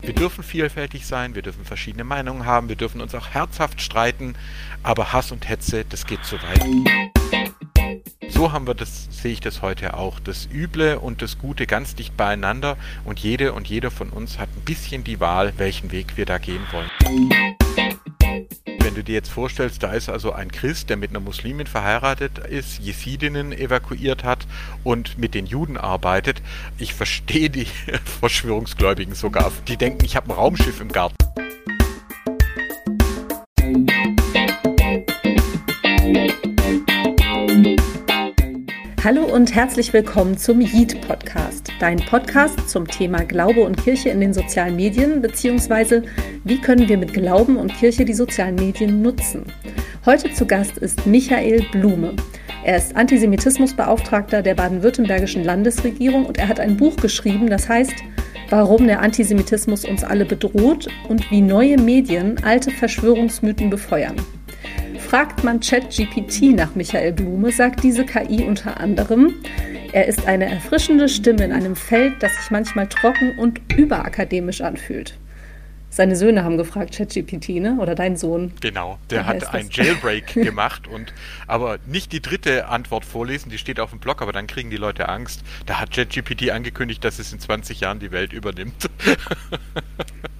Wir dürfen vielfältig sein, wir dürfen verschiedene Meinungen haben, wir dürfen uns auch herzhaft streiten, aber Hass und Hetze, das geht zu weit. So haben wir das, sehe ich das heute auch. Das Üble und das Gute ganz dicht beieinander und jede und jeder von uns hat ein bisschen die Wahl, welchen Weg wir da gehen wollen. Wenn du dir jetzt vorstellst, da ist also ein Christ, der mit einer Muslimin verheiratet ist, Jesidinnen evakuiert hat und mit den Juden arbeitet, ich verstehe die Verschwörungsgläubigen sogar. Die denken, ich habe ein Raumschiff im Garten. Hallo und herzlich willkommen zum Yeet Podcast, dein Podcast zum Thema Glaube und Kirche in den sozialen Medien, beziehungsweise wie können wir mit Glauben und Kirche die sozialen Medien nutzen. Heute zu Gast ist Michael Blume. Er ist Antisemitismusbeauftragter der baden-württembergischen Landesregierung und er hat ein Buch geschrieben, das heißt Warum der Antisemitismus uns alle bedroht und wie neue Medien alte Verschwörungsmythen befeuern. Fragt man ChatGPT nach Michael Blume, sagt diese KI unter anderem, er ist eine erfrischende Stimme in einem Feld, das sich manchmal trocken und überakademisch anfühlt. Seine Söhne haben gefragt, ChatGPT, ne? Oder dein Sohn. Genau, der hat ein Jailbreak gemacht und aber nicht die dritte Antwort vorlesen, die steht auf dem Blog, aber dann kriegen die Leute Angst. Da hat ChatGPT angekündigt, dass es in 20 Jahren die Welt übernimmt.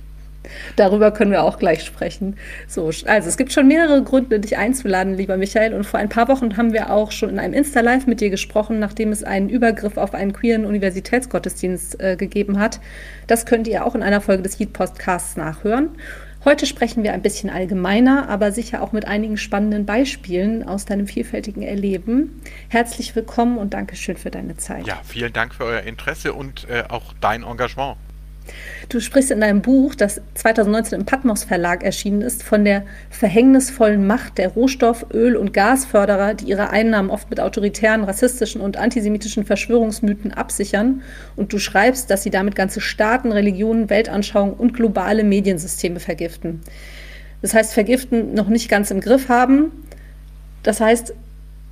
Darüber können wir auch gleich sprechen. So, also es gibt schon mehrere Gründe, dich einzuladen, lieber Michael. Und vor ein paar Wochen haben wir auch schon in einem Insta-Live mit dir gesprochen, nachdem es einen Übergriff auf einen queeren Universitätsgottesdienst äh, gegeben hat. Das könnt ihr auch in einer Folge des Heat Podcasts nachhören. Heute sprechen wir ein bisschen allgemeiner, aber sicher auch mit einigen spannenden Beispielen aus deinem vielfältigen Erleben. Herzlich willkommen und Dankeschön für deine Zeit. Ja, vielen Dank für euer Interesse und äh, auch dein Engagement. Du sprichst in deinem Buch, das 2019 im Patmos Verlag erschienen ist, von der verhängnisvollen Macht der Rohstoff-, Öl- und Gasförderer, die ihre Einnahmen oft mit autoritären, rassistischen und antisemitischen Verschwörungsmythen absichern. Und du schreibst, dass sie damit ganze Staaten, Religionen, Weltanschauungen und globale Mediensysteme vergiften. Das heißt, vergiften noch nicht ganz im Griff haben. Das heißt,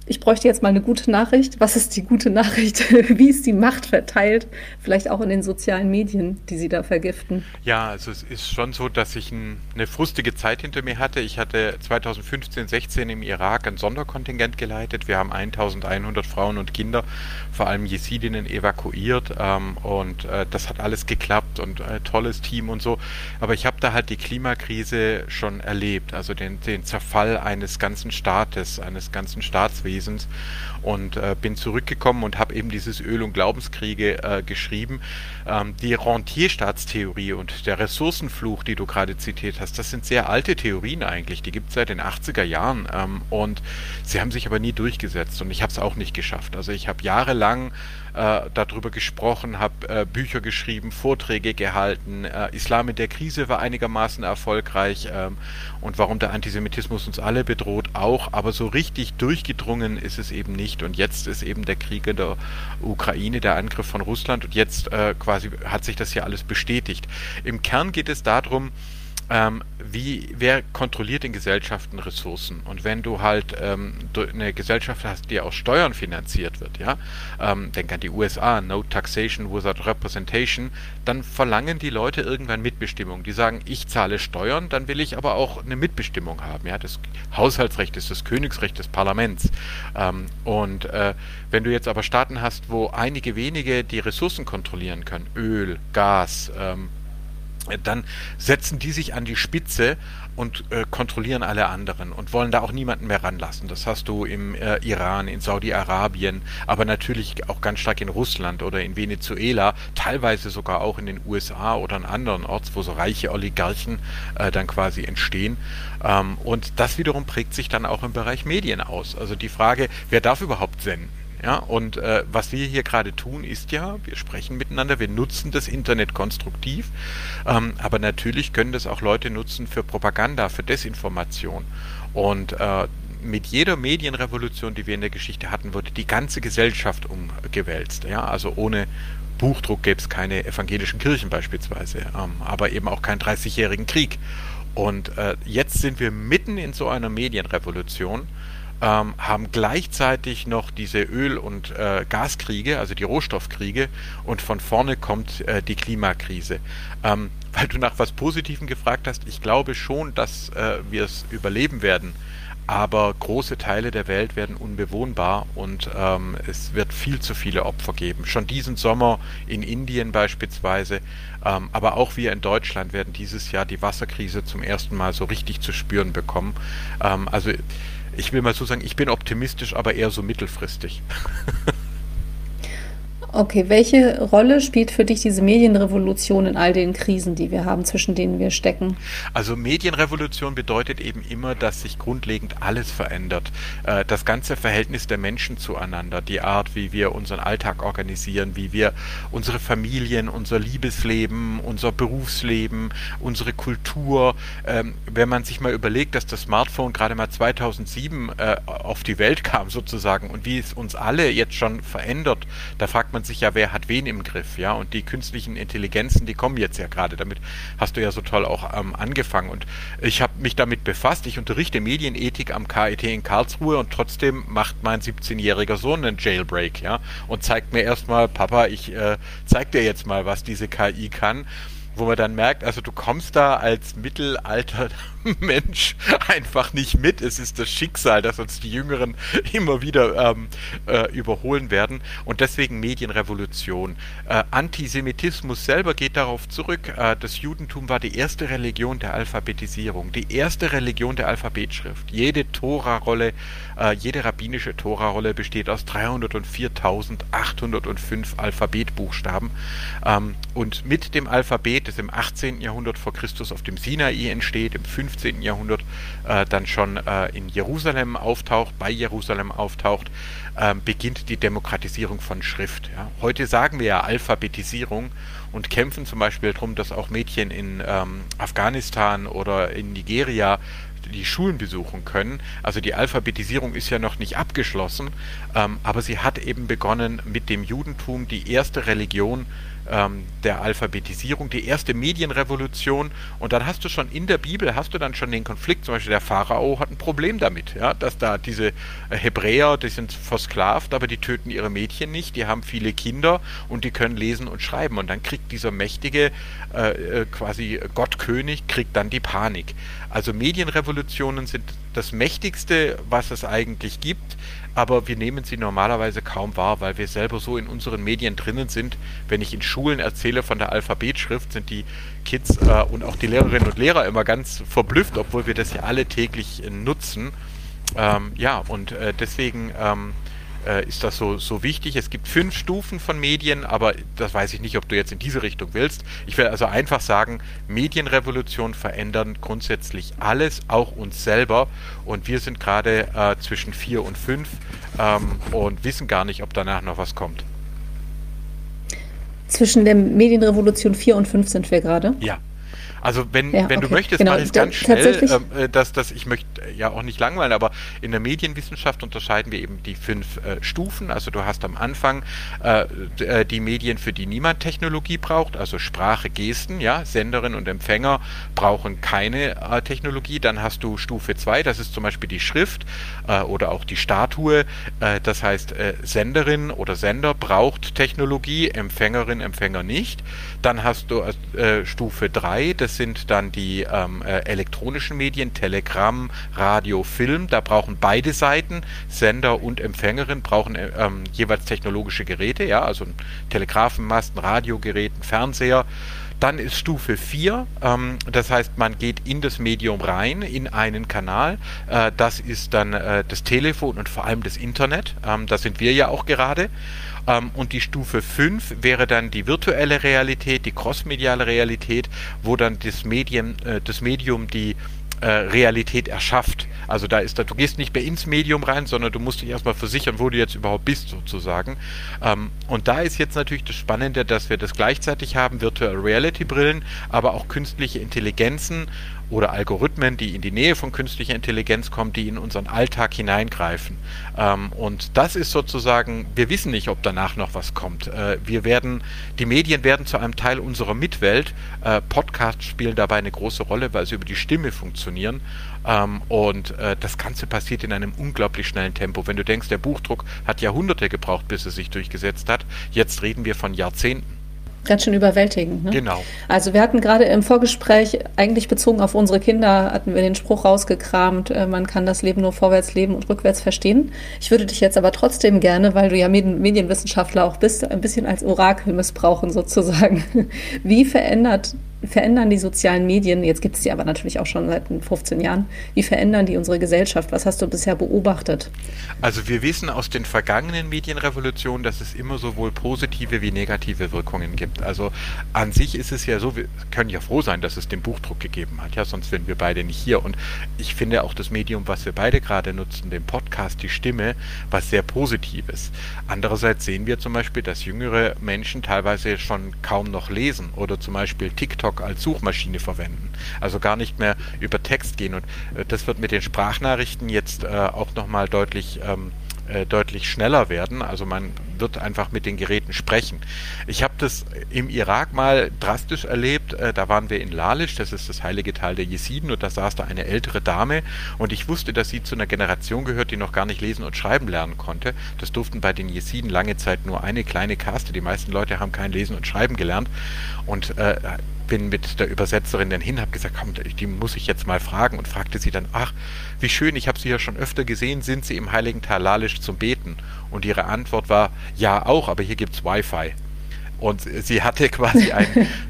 ich bräuchte jetzt mal eine gute Nachricht. Was ist die gute Nachricht? Wie ist die Macht verteilt? Vielleicht auch in den sozialen Medien, die Sie da vergiften. Ja, also es ist schon so, dass ich ein, eine frustige Zeit hinter mir hatte. Ich hatte 2015, 16 im Irak ein Sonderkontingent geleitet. Wir haben 1100 Frauen und Kinder, vor allem Jesidinnen, evakuiert. Ähm, und äh, das hat alles geklappt und äh, tolles Team und so. Aber ich habe da halt die Klimakrise schon erlebt, also den, den Zerfall eines ganzen Staates, eines ganzen Staatswesens Reasons. Und äh, bin zurückgekommen und habe eben dieses Öl- und Glaubenskriege äh, geschrieben. Ähm, die Rentierstaatstheorie und der Ressourcenfluch, die du gerade zitiert hast, das sind sehr alte Theorien eigentlich, die gibt es seit den 80er Jahren ähm, und sie haben sich aber nie durchgesetzt und ich habe es auch nicht geschafft. Also ich habe jahrelang äh, darüber gesprochen, habe äh, Bücher geschrieben, Vorträge gehalten. Äh, Islam in der Krise war einigermaßen erfolgreich ähm, und warum der Antisemitismus uns alle bedroht auch, aber so richtig durchgedrungen ist es eben nicht. Und jetzt ist eben der Krieg in der Ukraine, der Angriff von Russland und jetzt äh, quasi hat sich das hier alles bestätigt. Im Kern geht es darum, ähm, wie, wer kontrolliert in Gesellschaften Ressourcen? Und wenn du halt ähm, eine Gesellschaft hast, die aus Steuern finanziert wird, ja, ähm, denk an die USA, no taxation without representation, dann verlangen die Leute irgendwann Mitbestimmung. Die sagen, ich zahle Steuern, dann will ich aber auch eine Mitbestimmung haben. Ja, das Haushaltsrecht ist das Königsrecht des Parlaments. Ähm, und äh, wenn du jetzt aber Staaten hast, wo einige wenige die Ressourcen kontrollieren können, Öl, Gas, ähm, dann setzen die sich an die Spitze und äh, kontrollieren alle anderen und wollen da auch niemanden mehr ranlassen. Das hast du im äh, Iran, in Saudi-Arabien, aber natürlich auch ganz stark in Russland oder in Venezuela, teilweise sogar auch in den USA oder an anderen Orts, wo so reiche Oligarchen äh, dann quasi entstehen. Ähm, und das wiederum prägt sich dann auch im Bereich Medien aus. Also die Frage, wer darf überhaupt senden? Ja, und äh, was wir hier gerade tun, ist ja, wir sprechen miteinander, wir nutzen das Internet konstruktiv, ähm, aber natürlich können das auch Leute nutzen für Propaganda, für Desinformation. Und äh, mit jeder Medienrevolution, die wir in der Geschichte hatten, wurde die ganze Gesellschaft umgewälzt. Ja, also ohne Buchdruck gäbe es keine evangelischen Kirchen beispielsweise, ähm, aber eben auch keinen 30-jährigen Krieg. Und äh, jetzt sind wir mitten in so einer Medienrevolution ähm, haben gleichzeitig noch diese Öl- und äh, Gaskriege, also die Rohstoffkriege, und von vorne kommt äh, die Klimakrise. Ähm, weil du nach was Positivem gefragt hast, ich glaube schon, dass äh, wir es überleben werden aber große Teile der Welt werden unbewohnbar und ähm, es wird viel zu viele Opfer geben. Schon diesen Sommer in Indien beispielsweise, ähm, aber auch wir in Deutschland werden dieses Jahr die Wasserkrise zum ersten Mal so richtig zu spüren bekommen. Ähm, also ich will mal so sagen, ich bin optimistisch, aber eher so mittelfristig. Okay, welche Rolle spielt für dich diese Medienrevolution in all den Krisen, die wir haben, zwischen denen wir stecken? Also Medienrevolution bedeutet eben immer, dass sich grundlegend alles verändert. Äh, das ganze Verhältnis der Menschen zueinander, die Art, wie wir unseren Alltag organisieren, wie wir unsere Familien, unser Liebesleben, unser Berufsleben, unsere Kultur. Ähm, wenn man sich mal überlegt, dass das Smartphone gerade mal 2007 äh, auf die Welt kam sozusagen und wie es uns alle jetzt schon verändert, da fragt man man sich ja, wer hat wen im Griff, ja, und die künstlichen Intelligenzen, die kommen jetzt ja gerade, damit hast du ja so toll auch ähm, angefangen. Und ich habe mich damit befasst, ich unterrichte Medienethik am KIT in Karlsruhe und trotzdem macht mein 17-jähriger Sohn einen Jailbreak, ja, und zeigt mir erstmal, Papa, ich äh, zeig dir jetzt mal, was diese KI kann. Wo man dann merkt, also du kommst da als mittelalter Mensch einfach nicht mit. Es ist das Schicksal, dass uns die Jüngeren immer wieder ähm, äh, überholen werden. Und deswegen Medienrevolution. Äh, Antisemitismus selber geht darauf zurück. Äh, das Judentum war die erste Religion der Alphabetisierung, die erste Religion der Alphabetschrift. Jede Tora-Rolle, äh, jede rabbinische Tora-Rolle besteht aus 304.805 Alphabetbuchstaben. Ähm, und mit dem Alphabet das im 18. Jahrhundert vor Christus auf dem Sinai entsteht, im 15. Jahrhundert äh, dann schon äh, in Jerusalem auftaucht, bei Jerusalem auftaucht, äh, beginnt die Demokratisierung von Schrift. Ja. Heute sagen wir ja Alphabetisierung und kämpfen zum Beispiel darum, dass auch Mädchen in ähm, Afghanistan oder in Nigeria die Schulen besuchen können. Also die Alphabetisierung ist ja noch nicht abgeschlossen, ähm, aber sie hat eben begonnen mit dem Judentum, die erste Religion ähm, der Alphabetisierung, die erste Medienrevolution. Und dann hast du schon in der Bibel, hast du dann schon den Konflikt, zum Beispiel der Pharao hat ein Problem damit, ja, dass da diese äh, Hebräer, die sind versklavt, aber die töten ihre Mädchen nicht, die haben viele Kinder und die können lesen und schreiben. Und dann kriegt dieser mächtige äh, äh quasi Gottkönig, kriegt dann die Panik. Also Medienrevolutionen sind das Mächtigste, was es eigentlich gibt, aber wir nehmen sie normalerweise kaum wahr, weil wir selber so in unseren Medien drinnen sind. Wenn ich in Schulen erzähle von der Alphabetschrift, sind die Kids äh, und auch die Lehrerinnen und Lehrer immer ganz verblüfft, obwohl wir das ja alle täglich äh, nutzen. Ähm, ja, und äh, deswegen ähm, äh, ist das so, so wichtig. Es gibt fünf Stufen von Medien, aber das weiß ich nicht, ob du jetzt in diese Richtung willst. Ich will also einfach sagen, Medienrevolution verändern grundsätzlich alles, auch uns selber. Und wir sind gerade äh, zwischen vier und fünf ähm, und wissen gar nicht, ob danach noch was kommt. Zwischen der Medienrevolution 4 und 5 sind wir gerade? Ja. Also wenn, ja, wenn okay. du möchtest, genau. mache ich ganz schnell, ähm, äh, dass, dass ich möchte ja auch nicht langweilen, aber in der Medienwissenschaft unterscheiden wir eben die fünf äh, Stufen. Also du hast am Anfang äh, äh, die Medien, für die niemand Technologie braucht, also Sprache, Gesten, ja, Senderin und Empfänger brauchen keine äh, Technologie. Dann hast du Stufe 2, das ist zum Beispiel die Schrift äh, oder auch die Statue. das heißt, Senderin oder Sender braucht Technologie, Empfängerin, Empfänger nicht. Dann hast du Stufe 3, das sind dann die ähm, elektronischen Medien, Telegramm, Radio, Film. Da brauchen beide Seiten, Sender und Empfängerin, brauchen äh, ähm, jeweils technologische Geräte, ja, also ein Telegrafenmast, Fernseher. Dann ist Stufe 4, ähm, das heißt, man geht in das Medium rein, in einen Kanal. Äh, das ist dann äh, das Telefon und vor allem das Internet. Ähm, da sind wir ja auch gerade. Ähm, und die Stufe 5 wäre dann die virtuelle Realität, die crossmediale Realität, wo dann das Medium, äh, das Medium die äh, Realität erschafft. Also da ist da, du gehst nicht mehr ins Medium rein, sondern du musst dich erstmal versichern, wo du jetzt überhaupt bist, sozusagen. Ähm, und da ist jetzt natürlich das Spannende, dass wir das gleichzeitig haben, Virtual Reality Brillen, aber auch künstliche Intelligenzen oder Algorithmen, die in die Nähe von künstlicher Intelligenz kommen, die in unseren Alltag hineingreifen. Ähm, und das ist sozusagen, wir wissen nicht, ob danach noch was kommt. Äh, wir werden, die Medien werden zu einem Teil unserer Mitwelt. Äh, Podcasts spielen dabei eine große Rolle, weil sie über die Stimme funktionieren. Ähm, und äh, das Ganze passiert in einem unglaublich schnellen Tempo. Wenn du denkst, der Buchdruck hat Jahrhunderte gebraucht, bis es sich durchgesetzt hat, jetzt reden wir von Jahrzehnten. Ganz schön überwältigend. Ne? Genau. Also wir hatten gerade im Vorgespräch, eigentlich bezogen auf unsere Kinder, hatten wir den Spruch rausgekramt, äh, man kann das Leben nur vorwärts leben und rückwärts verstehen. Ich würde dich jetzt aber trotzdem gerne, weil du ja Medienwissenschaftler auch bist, ein bisschen als Orakel missbrauchen sozusagen. Wie verändert verändern die sozialen Medien, jetzt gibt es die aber natürlich auch schon seit 15 Jahren, wie verändern die unsere Gesellschaft? Was hast du bisher beobachtet? Also wir wissen aus den vergangenen Medienrevolutionen, dass es immer sowohl positive wie negative Wirkungen gibt. Also an sich ist es ja so, wir können ja froh sein, dass es den Buchdruck gegeben hat, ja, sonst wären wir beide nicht hier. Und ich finde auch das Medium, was wir beide gerade nutzen, den Podcast, die Stimme, was sehr Positives. Andererseits sehen wir zum Beispiel, dass jüngere Menschen teilweise schon kaum noch lesen oder zum Beispiel TikTok TikTok als Suchmaschine verwenden. Also gar nicht mehr über Text gehen. Und äh, das wird mit den Sprachnachrichten jetzt äh, auch nochmal deutlich ähm, äh, deutlich schneller werden. Also man wird einfach mit den Geräten sprechen. Ich habe das im Irak mal drastisch erlebt. Äh, da waren wir in Lalisch, das ist das heilige Tal der Jesiden, und da saß da eine ältere Dame und ich wusste, dass sie zu einer Generation gehört, die noch gar nicht lesen und schreiben lernen konnte. Das durften bei den Jesiden lange Zeit nur eine kleine Kaste. Die meisten Leute haben kein Lesen und Schreiben gelernt. Und äh, bin mit der Übersetzerin dann hin, habe gesagt, komm, die muss ich jetzt mal fragen und fragte sie dann, ach, wie schön, ich habe Sie ja schon öfter gesehen, sind Sie im heiligen Tal Lalisch zum Beten? Und ihre Antwort war, ja auch, aber hier gibt's Wi-Fi. Und sie hatte quasi ein,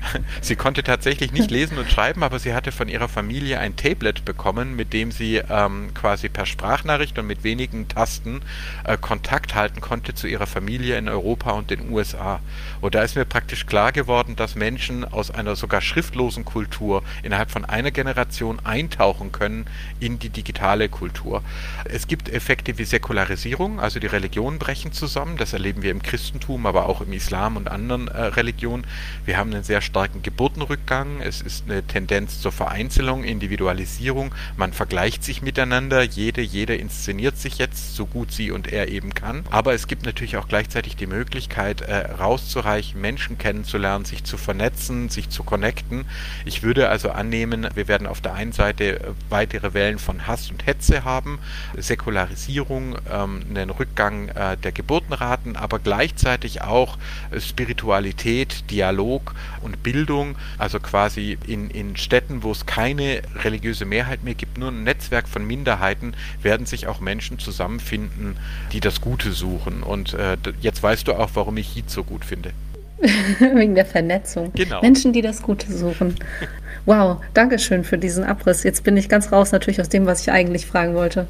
sie konnte tatsächlich nicht lesen und schreiben, aber sie hatte von ihrer Familie ein Tablet bekommen, mit dem sie ähm, quasi per Sprachnachricht und mit wenigen Tasten äh, Kontakt halten konnte zu ihrer Familie in Europa und den USA. Und da ist mir praktisch klar geworden, dass Menschen aus einer sogar schriftlosen Kultur innerhalb von einer Generation eintauchen können in die digitale Kultur. Es gibt Effekte wie Säkularisierung, also die Religionen brechen zusammen, das erleben wir im Christentum, aber auch im Islam und anderen anderen äh, Religionen. Wir haben einen sehr starken Geburtenrückgang. Es ist eine Tendenz zur Vereinzelung, Individualisierung. Man vergleicht sich miteinander. Jede, jede inszeniert sich jetzt so gut sie und er eben kann. Aber es gibt natürlich auch gleichzeitig die Möglichkeit, äh, rauszureichen, Menschen kennenzulernen, sich zu vernetzen, sich zu connecten. Ich würde also annehmen, wir werden auf der einen Seite äh, weitere Wellen von Hass und Hetze haben, Säkularisierung, ähm, einen Rückgang äh, der Geburtenraten, aber gleichzeitig auch äh, Spiritualität Spiritualität, Dialog und Bildung, also quasi in, in Städten, wo es keine religiöse Mehrheit mehr gibt, nur ein Netzwerk von Minderheiten, werden sich auch Menschen zusammenfinden, die das Gute suchen. Und äh, jetzt weißt du auch, warum ich Heat so gut finde. Wegen der Vernetzung. Genau. Menschen, die das Gute suchen. Wow, danke schön für diesen Abriss. Jetzt bin ich ganz raus natürlich aus dem, was ich eigentlich fragen wollte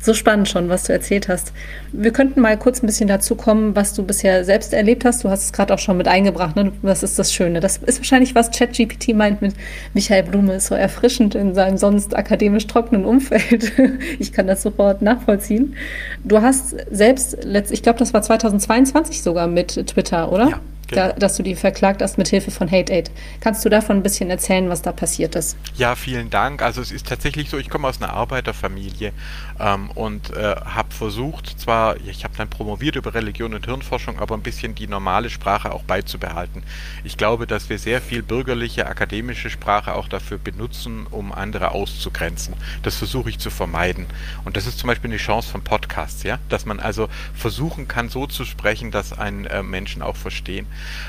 so spannend schon, was du erzählt hast. Wir könnten mal kurz ein bisschen dazu kommen, was du bisher selbst erlebt hast. Du hast es gerade auch schon mit eingebracht. Ne? Was ist das Schöne? Das ist wahrscheinlich, was ChatGPT meint mit Michael Blume ist so erfrischend in seinem sonst akademisch trockenen Umfeld. ich kann das sofort nachvollziehen. Du hast selbst, ich glaube, das war 2022 sogar mit Twitter, oder? Ja da, dass du die verklagt hast mit Hilfe von Hate Aid. Kannst du davon ein bisschen erzählen, was da passiert ist? Ja, vielen Dank. Also es ist tatsächlich so, ich komme aus einer Arbeiterfamilie ähm, und äh, habe versucht, zwar, ich habe dann promoviert über Religion und Hirnforschung, aber ein bisschen die normale Sprache auch beizubehalten. Ich glaube, dass wir sehr viel bürgerliche, akademische Sprache auch dafür benutzen, um andere auszugrenzen. Das versuche ich zu vermeiden. Und das ist zum Beispiel eine Chance von Podcasts, ja, dass man also versuchen kann, so zu sprechen, dass einen äh, Menschen auch verstehen.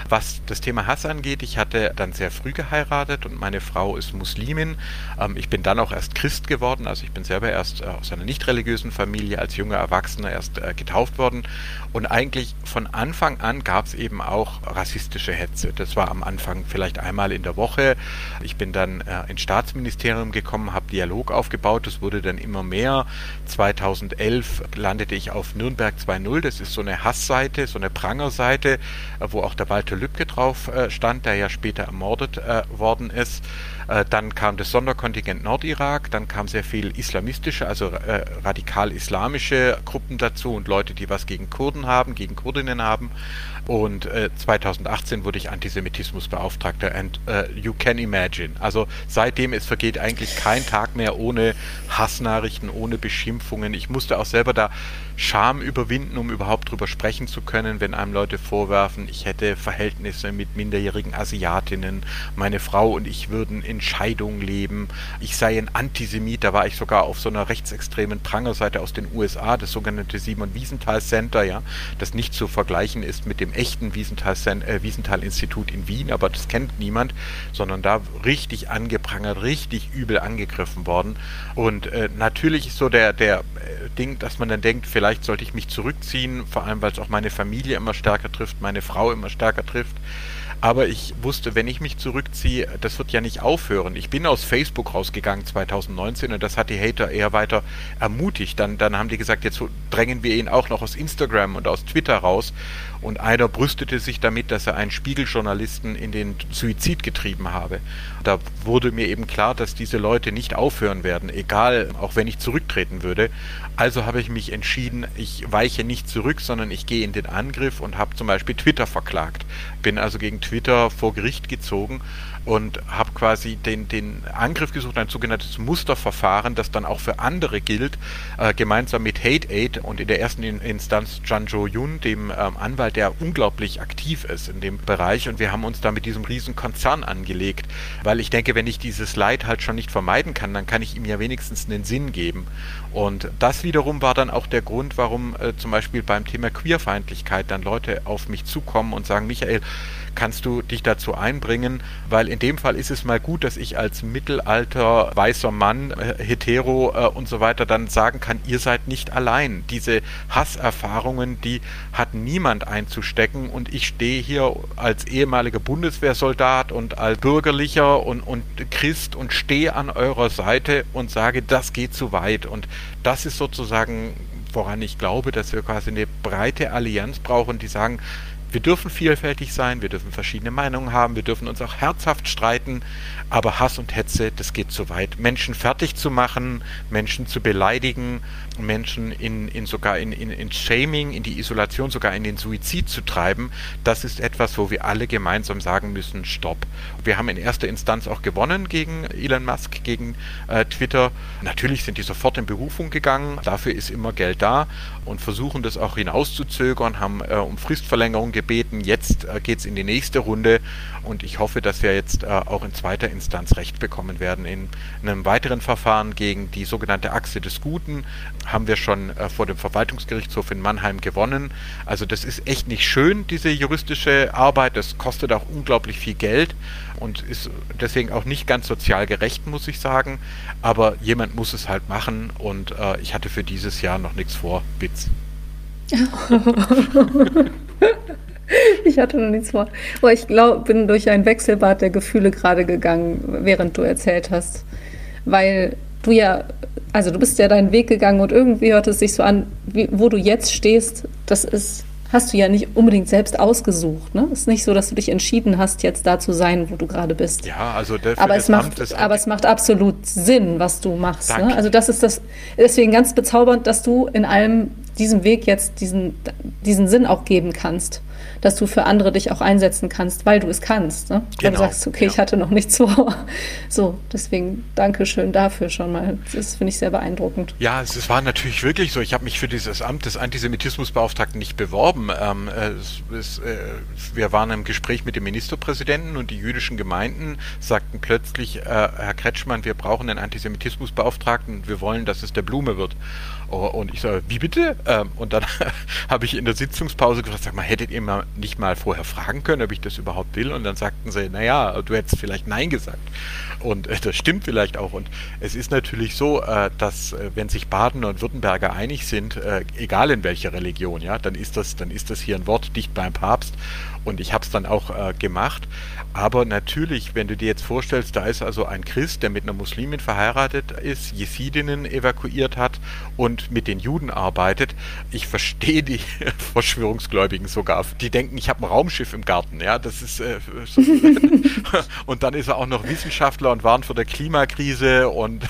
Was das Thema Hass angeht, ich hatte dann sehr früh geheiratet und meine Frau ist Muslimin. Ähm, ich bin dann auch erst Christ geworden, also ich bin selber erst äh, aus einer nicht religiösen Familie als junger Erwachsener erst äh, getauft worden. Und eigentlich von Anfang an gab es eben auch rassistische Hetze. Das war am Anfang vielleicht einmal in der Woche. Ich bin dann äh, ins Staatsministerium gekommen, habe Dialog aufgebaut. Das wurde dann immer mehr. 2011 landete ich auf Nürnberg 2.0. Das ist so eine Hassseite, so eine Prangerseite, wo auch der Walter Lübcke drauf äh, stand, der ja später ermordet äh, worden ist. Äh, dann kam das Sonderkontingent Nordirak, dann kam sehr viel islamistische, also äh, radikal-islamische Gruppen dazu und Leute, die was gegen Kurden haben, gegen Kurdinnen haben. Und äh, 2018 wurde ich Antisemitismusbeauftragter and uh, you can imagine. Also seitdem es vergeht eigentlich kein Tag mehr ohne Hassnachrichten, ohne Beschimpfungen. Ich musste auch selber da Scham überwinden, um überhaupt drüber sprechen zu können, wenn einem Leute vorwerfen, ich hätte Verhältnisse mit minderjährigen Asiatinnen, meine Frau und ich würden in Scheidung leben, ich sei ein Antisemit, da war ich sogar auf so einer rechtsextremen Prangerseite aus den USA, das sogenannte Simon Wiesenthal Center, ja, das nicht zu vergleichen ist mit dem echten Wiesenthal, äh, in Wien, aber das kennt niemand, sondern da richtig angeprangert, richtig übel angegriffen worden und äh, natürlich ist so der, der äh, Ding, dass man dann denkt, vielleicht vielleicht sollte ich mich zurückziehen, vor allem weil es auch meine Familie immer stärker trifft, meine Frau immer stärker trifft. Aber ich wusste, wenn ich mich zurückziehe, das wird ja nicht aufhören. Ich bin aus Facebook rausgegangen 2019 und das hat die Hater eher weiter ermutigt. Dann, dann haben die gesagt, jetzt drängen wir ihn auch noch aus Instagram und aus Twitter raus. Und einer brüstete sich damit, dass er einen Spiegeljournalisten in den Suizid getrieben habe. Da wurde mir eben klar, dass diese Leute nicht aufhören werden, egal, auch wenn ich zurücktreten würde. Also habe ich mich entschieden, ich weiche nicht zurück, sondern ich gehe in den Angriff und habe zum Beispiel Twitter verklagt. Bin also gegen Twitter vor Gericht gezogen und habe quasi den, den Angriff gesucht, ein sogenanntes Musterverfahren, das dann auch für andere gilt, äh, gemeinsam mit Hate Aid und in der ersten Instanz Chan Jo Yun, dem ähm, Anwalt, der unglaublich aktiv ist in dem Bereich. Und wir haben uns da mit diesem riesen Konzern angelegt, weil ich denke, wenn ich dieses Leid halt schon nicht vermeiden kann, dann kann ich ihm ja wenigstens einen Sinn geben. Und das wiederum war dann auch der Grund, warum äh, zum Beispiel beim Thema Queerfeindlichkeit dann Leute auf mich zukommen und sagen, Michael, kannst du dich dazu einbringen, weil in dem Fall ist es mal gut, dass ich als Mittelalter weißer Mann, äh, hetero äh, und so weiter dann sagen kann, ihr seid nicht allein. Diese Hasserfahrungen, die hat niemand einzustecken und ich stehe hier als ehemaliger Bundeswehrsoldat und als Bürgerlicher und, und Christ und stehe an eurer Seite und sage, das geht zu weit und das ist sozusagen woran ich glaube, dass wir quasi eine breite Allianz brauchen, die sagen, wir dürfen vielfältig sein, wir dürfen verschiedene Meinungen haben, wir dürfen uns auch herzhaft streiten, aber Hass und Hetze, das geht zu weit. Menschen fertig zu machen, Menschen zu beleidigen, Menschen in, in sogar in, in, in Shaming, in die Isolation, sogar in den Suizid zu treiben, das ist etwas, wo wir alle gemeinsam sagen müssen, stopp. Wir haben in erster Instanz auch gewonnen gegen Elon Musk, gegen äh, Twitter. Natürlich sind die sofort in Berufung gegangen, dafür ist immer Geld da und versuchen das auch hinauszuzögern, haben äh, um Fristverlängerung gebeten. Jetzt äh, geht es in die nächste Runde und ich hoffe, dass wir jetzt äh, auch in zweiter Instanz Recht bekommen werden. In einem weiteren Verfahren gegen die sogenannte Achse des Guten haben wir schon äh, vor dem Verwaltungsgerichtshof in Mannheim gewonnen. Also das ist echt nicht schön, diese juristische Arbeit. Das kostet auch unglaublich viel Geld und ist deswegen auch nicht ganz sozial gerecht, muss ich sagen. Aber jemand muss es halt machen und äh, ich hatte für dieses Jahr noch nichts vor. Witz. Ich hatte noch nichts vor. Aber ich glaube, bin durch ein Wechselbad der Gefühle gerade gegangen, während du erzählt hast. Weil du ja, also du bist ja deinen Weg gegangen und irgendwie hört es sich so an, wie, wo du jetzt stehst, das ist, hast du ja nicht unbedingt selbst ausgesucht. Ne? Es ist nicht so, dass du dich entschieden hast, jetzt da zu sein, wo du gerade bist. Ja, also aber es macht, aber es macht absolut Sinn, was du machst. Ne? Also das ist das, deswegen ganz bezaubernd, dass du in allem diesem Weg jetzt diesen, diesen Sinn auch geben kannst dass du für andere dich auch einsetzen kannst, weil du es kannst. Ne? Genau, weil du sagst, okay, ja. ich hatte noch nichts vor. So, deswegen danke schön dafür schon mal. Das finde ich sehr beeindruckend. Ja, es, es, war natürlich wirklich so. Ich habe mich für dieses Amt des Antisemitismusbeauftragten nicht beworben. Ähm, es, es, äh, wir waren im Gespräch mit dem Ministerpräsidenten und die jüdischen Gemeinden sagten plötzlich, äh, Herr Kretschmann, wir brauchen einen Antisemitismusbeauftragten und wir wollen, dass es der Blume wird. Oh, und ich sage, wie bitte? Ähm, und dann habe ich in der Sitzungspause gefragt, sag mal, hättet ihr mal nicht mal vorher fragen können, ob ich das überhaupt will? Und dann sagten sie, naja, du hättest vielleicht Nein gesagt. Und äh, das stimmt vielleicht auch. Und es ist natürlich so, äh, dass äh, wenn sich Baden und Württemberger einig sind, äh, egal in welcher Religion, ja, dann ist das, dann ist das hier ein Wort dicht beim Papst. Und ich habe es dann auch äh, gemacht. Aber natürlich, wenn du dir jetzt vorstellst, da ist also ein Christ, der mit einer Muslimin verheiratet ist, Jesidinnen evakuiert hat und mit den Juden arbeitet, ich verstehe die Verschwörungsgläubigen sogar. Die denken, ich habe ein Raumschiff im Garten. Ja, das ist äh, und dann ist er auch noch Wissenschaftler und warnt vor der Klimakrise und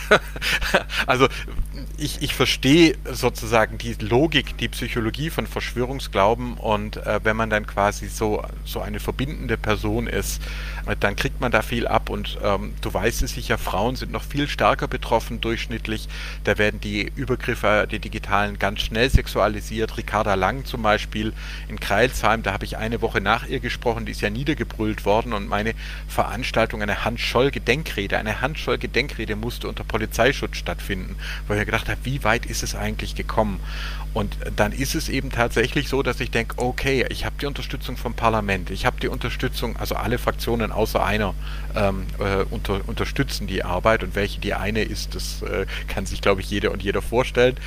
also ich, ich verstehe sozusagen die Logik, die Psychologie von Verschwörungsglauben und äh, wenn man dann quasi so, so eine verbindende Person ist, dann kriegt man da viel ab und ähm, du weißt es sicher, Frauen sind noch viel stärker betroffen durchschnittlich. Da werden die Übergriffe, die digitalen, ganz schnell sexualisiert. Ricarda Lang zum Beispiel in Kreilsheim, da habe ich eine Woche nach ihr gesprochen, die ist ja niedergebrüllt worden und meine Veranstaltung, eine Hans-Scholl-Gedenkrede, eine Hans-Scholl-Gedenkrede musste unter Polizeischutz stattfinden, weil ich gedacht habe, wie weit ist es eigentlich gekommen? Und dann ist es eben tatsächlich so, dass ich denke, okay, ich habe die Unterstützung vom Parlament, ich habe die Unterstützung, also alle Fraktionen außer einer ähm, äh, unter, unterstützen die Arbeit und welche die eine ist, das äh, kann sich, glaube ich, jeder und jeder vorstellen.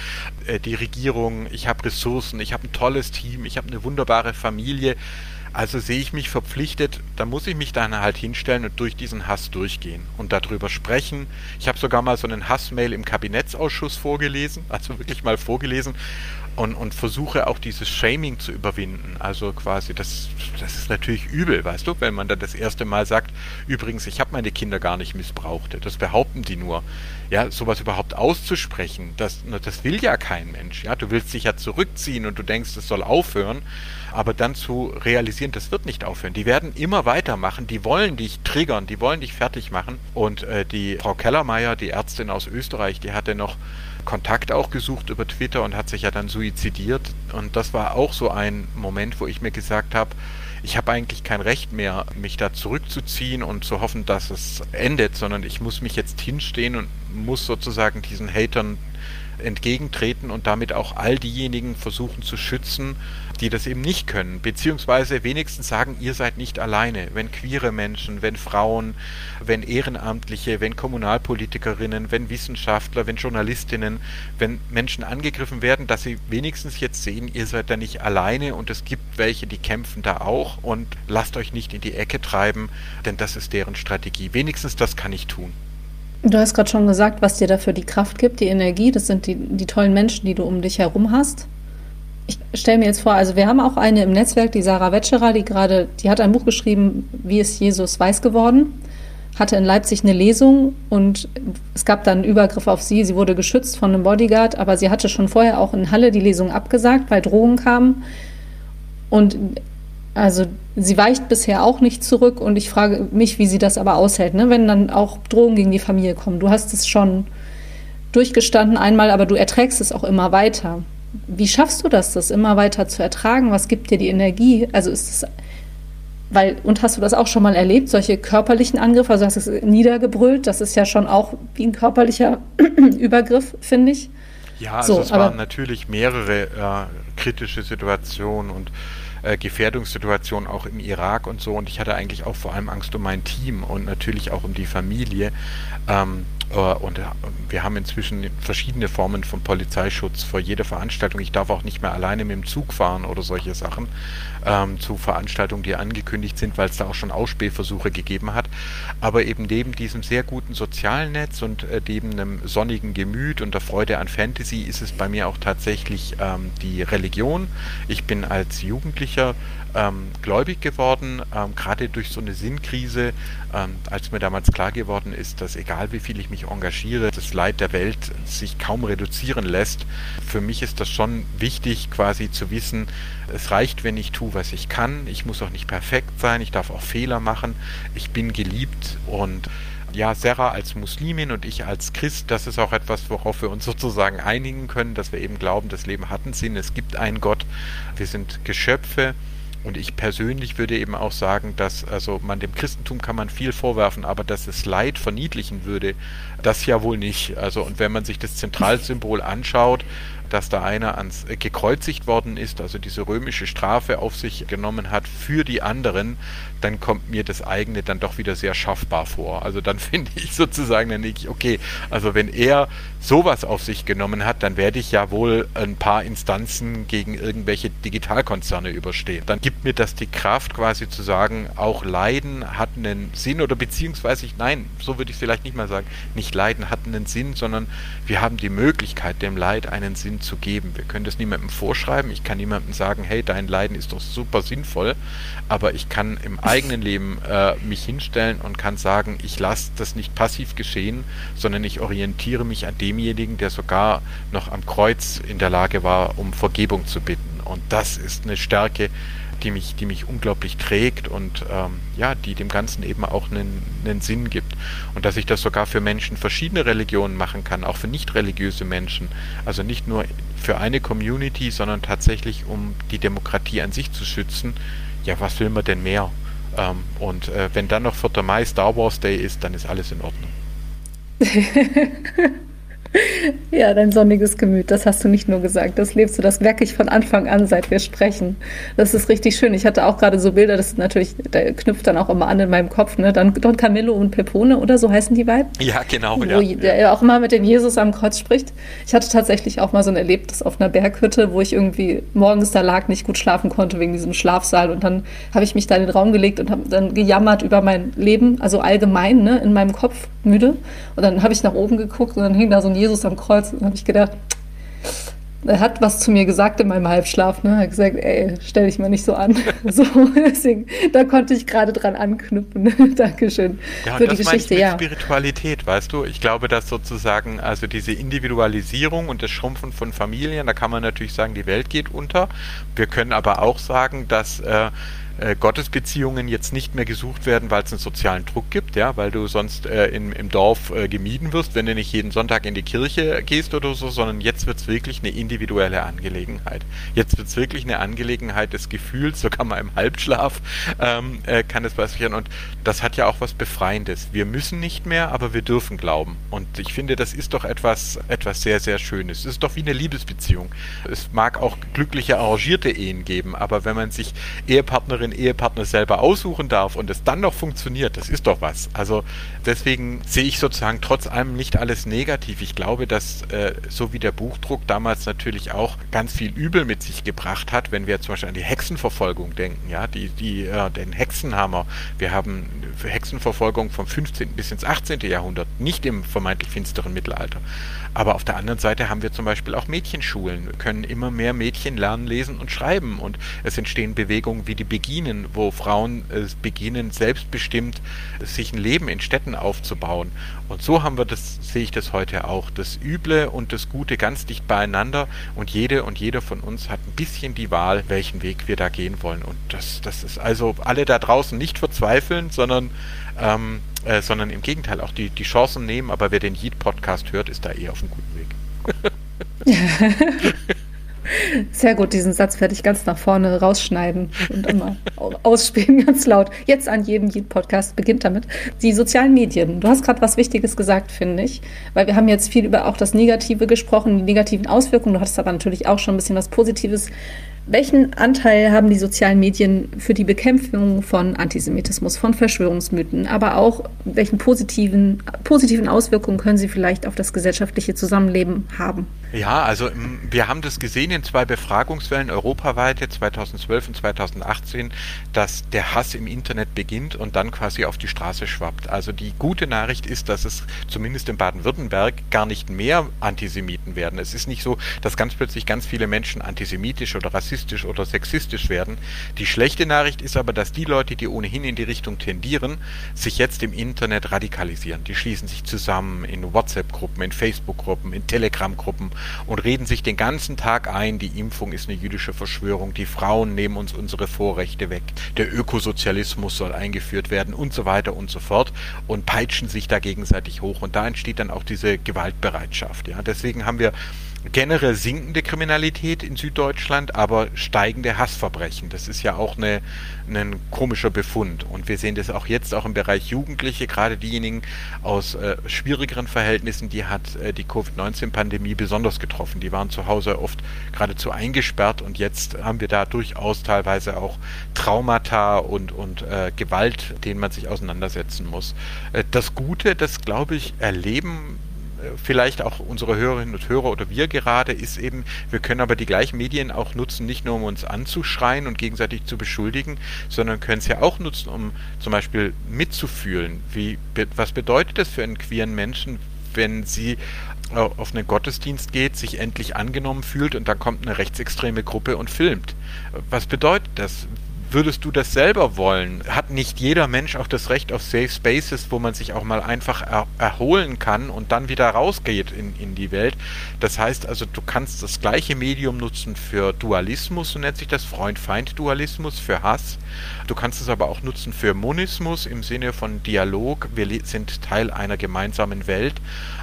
Äh, die Regierung, ich habe Ressourcen, ich habe ein tolles Team, ich habe eine wunderbare Familie. Also sehe ich mich verpflichtet, da muss ich mich dann halt hinstellen und durch diesen Hass durchgehen und darüber sprechen. Ich habe sogar mal so einen Hassmail im Kabinettsausschuss vorgelesen, also wirklich mal vorgelesen und, und versuche auch dieses Shaming zu überwinden. Also quasi, das, das ist natürlich übel, weißt du, wenn man dann das erste Mal sagt, übrigens, ich habe meine Kinder gar nicht missbraucht. Das behaupten die nur. Ja, sowas überhaupt auszusprechen, das, das will ja kein Mensch. Ja, du willst dich ja zurückziehen und du denkst, es soll aufhören aber dann zu realisieren, das wird nicht aufhören. Die werden immer weitermachen, die wollen dich triggern, die wollen dich fertig machen. Und äh, die Frau Kellermeier, die Ärztin aus Österreich, die hatte noch Kontakt auch gesucht über Twitter und hat sich ja dann suizidiert. Und das war auch so ein Moment, wo ich mir gesagt habe, ich habe eigentlich kein Recht mehr, mich da zurückzuziehen und zu hoffen, dass es endet, sondern ich muss mich jetzt hinstehen und muss sozusagen diesen Hatern entgegentreten und damit auch all diejenigen versuchen zu schützen, die das eben nicht können, beziehungsweise wenigstens sagen, ihr seid nicht alleine. Wenn queere Menschen, wenn Frauen, wenn Ehrenamtliche, wenn Kommunalpolitikerinnen, wenn Wissenschaftler, wenn Journalistinnen, wenn Menschen angegriffen werden, dass sie wenigstens jetzt sehen, ihr seid da nicht alleine und es gibt welche, die kämpfen da auch und lasst euch nicht in die Ecke treiben, denn das ist deren Strategie. Wenigstens das kann ich tun. Du hast gerade schon gesagt, was dir dafür die Kraft gibt, die Energie. Das sind die, die tollen Menschen, die du um dich herum hast. Ich stelle mir jetzt vor, also wir haben auch eine im Netzwerk, die Sarah Wetscherer, die gerade, die hat ein Buch geschrieben, Wie ist Jesus weiß geworden? Hatte in Leipzig eine Lesung und es gab dann einen Übergriff auf sie. Sie wurde geschützt von einem Bodyguard, aber sie hatte schon vorher auch in Halle die Lesung abgesagt, weil Drohungen kamen. Und also sie weicht bisher auch nicht zurück und ich frage mich, wie sie das aber aushält, ne? wenn dann auch Drohungen gegen die Familie kommen. Du hast es schon durchgestanden einmal, aber du erträgst es auch immer weiter. Wie schaffst du das, das immer weiter zu ertragen? Was gibt dir die Energie? Also ist es, weil, und hast du das auch schon mal erlebt, solche körperlichen Angriffe? Also hast du es niedergebrüllt, das ist ja schon auch wie ein körperlicher Übergriff, finde ich. Ja, also so, es waren natürlich mehrere äh, kritische Situationen und äh, Gefährdungssituation auch im Irak und so. Und ich hatte eigentlich auch vor allem Angst um mein Team und natürlich auch um die Familie. Ähm, äh, und wir haben inzwischen verschiedene Formen von Polizeischutz vor jeder Veranstaltung. Ich darf auch nicht mehr alleine mit dem Zug fahren oder solche Sachen ähm, zu Veranstaltungen, die angekündigt sind, weil es da auch schon Ausspähversuche gegeben hat. Aber eben neben diesem sehr guten sozialen Netz und äh, neben einem sonnigen Gemüt und der Freude an Fantasy ist es bei mir auch tatsächlich ähm, die Religion. Ich bin als Jugendlicher ähm, gläubig geworden, ähm, gerade durch so eine Sinnkrise, ähm, als mir damals klar geworden ist, dass egal wie viel ich mich engagiere, das Leid der Welt sich kaum reduzieren lässt. Für mich ist das schon wichtig, quasi zu wissen, es reicht, wenn ich tue, was ich kann. Ich muss auch nicht perfekt sein, ich darf auch Fehler machen. Ich bin geliebt und ja, Sarah als Muslimin und ich als Christ, das ist auch etwas, worauf wir uns sozusagen einigen können, dass wir eben glauben, das Leben hat einen Sinn, es gibt einen Gott, wir sind Geschöpfe und ich persönlich würde eben auch sagen, dass also man dem Christentum kann man viel vorwerfen, aber dass es Leid verniedlichen würde, das ja wohl nicht. Also und wenn man sich das Zentralsymbol anschaut, dass da einer ans äh, gekreuzigt worden ist, also diese römische Strafe auf sich genommen hat für die anderen, dann kommt mir das eigene dann doch wieder sehr schaffbar vor. Also dann finde ich sozusagen, dann ich, okay, also wenn er sowas auf sich genommen hat, dann werde ich ja wohl ein paar Instanzen gegen irgendwelche Digitalkonzerne überstehen. Dann gibt mir das die Kraft quasi zu sagen, auch Leiden hat einen Sinn oder beziehungsweise, nein, so würde ich vielleicht nicht mal sagen, nicht Leiden hat einen Sinn, sondern wir haben die Möglichkeit, dem Leid einen Sinn zu geben. Wir können das niemandem vorschreiben. Ich kann niemandem sagen, hey, dein Leiden ist doch super sinnvoll, aber ich kann im eigenen Leben äh, mich hinstellen und kann sagen, ich lasse das nicht passiv geschehen, sondern ich orientiere mich an demjenigen, der sogar noch am Kreuz in der Lage war, um Vergebung zu bitten. Und das ist eine Stärke, die mich, die mich unglaublich trägt und ähm, ja, die dem Ganzen eben auch einen, einen Sinn gibt. Und dass ich das sogar für Menschen verschiedene Religionen machen kann, auch für nicht religiöse Menschen. Also nicht nur für eine Community, sondern tatsächlich um die Demokratie an sich zu schützen. Ja, was will man denn mehr? Ähm, und äh, wenn dann noch 4. Mai Star Wars Day ist, dann ist alles in Ordnung. Ja, dein sonniges Gemüt, das hast du nicht nur gesagt, das lebst du, das merke ich von Anfang an, seit wir sprechen. Das ist richtig schön. Ich hatte auch gerade so Bilder, das ist natürlich, der knüpft dann auch immer an in meinem Kopf, ne? Dann Don Camillo und Pepone oder so heißen die beiden. Ja, genau. Wo ja. der auch immer mit dem Jesus am Kreuz spricht. Ich hatte tatsächlich auch mal so ein Erlebnis auf einer Berghütte, wo ich irgendwie morgens da lag, nicht gut schlafen konnte wegen diesem Schlafsaal. Und dann habe ich mich da in den Raum gelegt und habe dann gejammert über mein Leben, also allgemein, ne, in meinem Kopf müde. Und dann habe ich nach oben geguckt und dann hing da so ein Jesus am Kreuz. Und dann habe ich gedacht, er hat was zu mir gesagt in meinem Halbschlaf. Ne? Er hat gesagt, ey, stell dich mal nicht so an. so, deswegen, da konnte ich gerade dran anknüpfen. Dankeschön ja, für die Geschichte. ja, Spiritualität, weißt du? Ich glaube, dass sozusagen, also diese Individualisierung und das Schrumpfen von Familien, da kann man natürlich sagen, die Welt geht unter. Wir können aber auch sagen, dass äh, äh, Gottesbeziehungen jetzt nicht mehr gesucht werden, weil es einen sozialen Druck gibt, ja, weil du sonst äh, in, im Dorf äh, gemieden wirst, wenn du nicht jeden Sonntag in die Kirche gehst oder so, sondern jetzt wird es wirklich eine individuelle Angelegenheit. Jetzt wird es wirklich eine Angelegenheit des Gefühls, sogar mal im Halbschlaf ähm, äh, kann es passieren und das hat ja auch was Befreiendes. Wir müssen nicht mehr, aber wir dürfen glauben und ich finde, das ist doch etwas, etwas sehr, sehr Schönes. Es ist doch wie eine Liebesbeziehung. Es mag auch glückliche, arrangierte Ehen geben, aber wenn man sich Ehepartnerin den Ehepartner selber aussuchen darf und es dann noch funktioniert, das ist doch was. Also deswegen sehe ich sozusagen trotz allem nicht alles negativ. Ich glaube, dass äh, so wie der Buchdruck damals natürlich auch ganz viel Übel mit sich gebracht hat, wenn wir zum Beispiel an die Hexenverfolgung denken, ja, die, die, äh, den Hexenhammer. Wir haben Hexenverfolgung vom 15. bis ins 18. Jahrhundert, nicht im vermeintlich finsteren Mittelalter. Aber auf der anderen Seite haben wir zum Beispiel auch Mädchenschulen. Können immer mehr Mädchen lernen, lesen und schreiben. Und es entstehen Bewegungen wie die Beginen, wo Frauen äh, beginnen, selbstbestimmt sich ein Leben in Städten aufzubauen. Und so haben wir das, sehe ich das heute auch. Das Üble und das Gute ganz dicht beieinander. Und jede und jeder von uns hat ein bisschen die Wahl, welchen Weg wir da gehen wollen. Und das, das ist also alle da draußen nicht verzweifeln, sondern ähm, äh, sondern im Gegenteil auch die, die Chancen nehmen, aber wer den Yeet-Podcast hört, ist da eher auf einem guten Weg. Sehr gut, diesen Satz werde ich ganz nach vorne rausschneiden und immer ausspielen, ganz laut. Jetzt an jedem Yeet-Podcast beginnt damit. Die sozialen Medien. Du hast gerade was Wichtiges gesagt, finde ich, weil wir haben jetzt viel über auch das Negative gesprochen, die negativen Auswirkungen. Du hattest aber natürlich auch schon ein bisschen was Positives welchen Anteil haben die sozialen Medien für die Bekämpfung von Antisemitismus, von Verschwörungsmythen, aber auch welchen positiven, positiven Auswirkungen können sie vielleicht auf das gesellschaftliche Zusammenleben haben? Ja, also wir haben das gesehen in zwei Befragungswellen europaweit, 2012 und 2018, dass der Hass im Internet beginnt und dann quasi auf die Straße schwappt. Also die gute Nachricht ist, dass es zumindest in Baden-Württemberg gar nicht mehr Antisemiten werden. Es ist nicht so, dass ganz plötzlich ganz viele Menschen antisemitisch oder rassistisch rassistisch oder sexistisch werden. Die schlechte Nachricht ist aber, dass die Leute, die ohnehin in die Richtung tendieren, sich jetzt im Internet radikalisieren. Die schließen sich zusammen in WhatsApp-Gruppen, in Facebook-Gruppen, in Telegram-Gruppen und reden sich den ganzen Tag ein, die Impfung ist eine jüdische Verschwörung, die Frauen nehmen uns unsere Vorrechte weg, der Ökosozialismus soll eingeführt werden und so weiter und so fort und peitschen sich da gegenseitig hoch und da entsteht dann auch diese Gewaltbereitschaft. Ja, deswegen haben wir generell sinkende Kriminalität in Süddeutschland, aber steigende Hassverbrechen. Das ist ja auch eine, ein komischer Befund. Und wir sehen das auch jetzt auch im Bereich Jugendliche, gerade diejenigen aus äh, schwierigeren Verhältnissen, die hat äh, die Covid-19-Pandemie besonders getroffen. Die waren zu Hause oft geradezu eingesperrt und jetzt haben wir da durchaus teilweise auch Traumata und, und äh, Gewalt, denen man sich auseinandersetzen muss. Äh, das Gute, das glaube ich, erleben vielleicht auch unsere Hörerinnen und Hörer oder wir gerade, ist eben, wir können aber die gleichen Medien auch nutzen, nicht nur um uns anzuschreien und gegenseitig zu beschuldigen, sondern können es ja auch nutzen, um zum Beispiel mitzufühlen. Wie, was bedeutet das für einen queeren Menschen, wenn sie auf einen Gottesdienst geht, sich endlich angenommen fühlt und dann kommt eine rechtsextreme Gruppe und filmt. Was bedeutet das? Würdest du das selber wollen? Hat nicht jeder Mensch auch das Recht auf Safe Spaces, wo man sich auch mal einfach er erholen kann und dann wieder rausgeht in, in die Welt? Das heißt also, du kannst das gleiche Medium nutzen für Dualismus, so nennt sich das Freund-Feind-Dualismus, für Hass. Du kannst es aber auch nutzen für Monismus im Sinne von Dialog. Wir sind Teil einer gemeinsamen Welt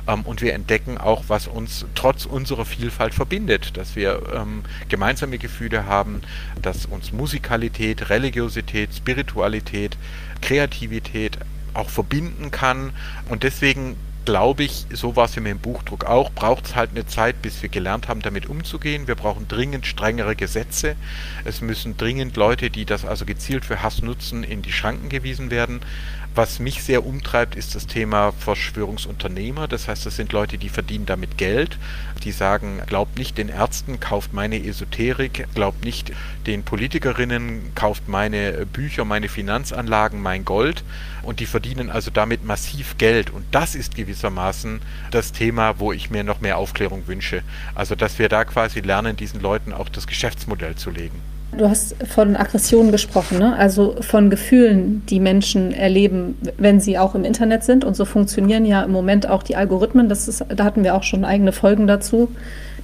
ähm, und wir entdecken auch, was uns trotz unserer Vielfalt verbindet, dass wir ähm, gemeinsame Gefühle haben, dass uns Musikalität, Religiosität, Spiritualität, Kreativität auch verbinden kann und deswegen glaube ich, so war es mit dem Buchdruck auch, braucht es halt eine Zeit, bis wir gelernt haben, damit umzugehen. Wir brauchen dringend strengere Gesetze. Es müssen dringend Leute, die das also gezielt für Hass nutzen, in die Schranken gewiesen werden. Was mich sehr umtreibt, ist das Thema Verschwörungsunternehmer. Das heißt, das sind Leute, die verdienen damit Geld. Die sagen, glaubt nicht den Ärzten, kauft meine Esoterik, glaubt nicht den Politikerinnen, kauft meine Bücher, meine Finanzanlagen, mein Gold. Und die verdienen also damit massiv Geld. Und das ist gewissermaßen das Thema, wo ich mir noch mehr Aufklärung wünsche. Also, dass wir da quasi lernen, diesen Leuten auch das Geschäftsmodell zu legen. Du hast von Aggressionen gesprochen, ne? also von Gefühlen, die Menschen erleben, wenn sie auch im Internet sind. Und so funktionieren ja im Moment auch die Algorithmen. Das ist, da hatten wir auch schon eigene Folgen dazu.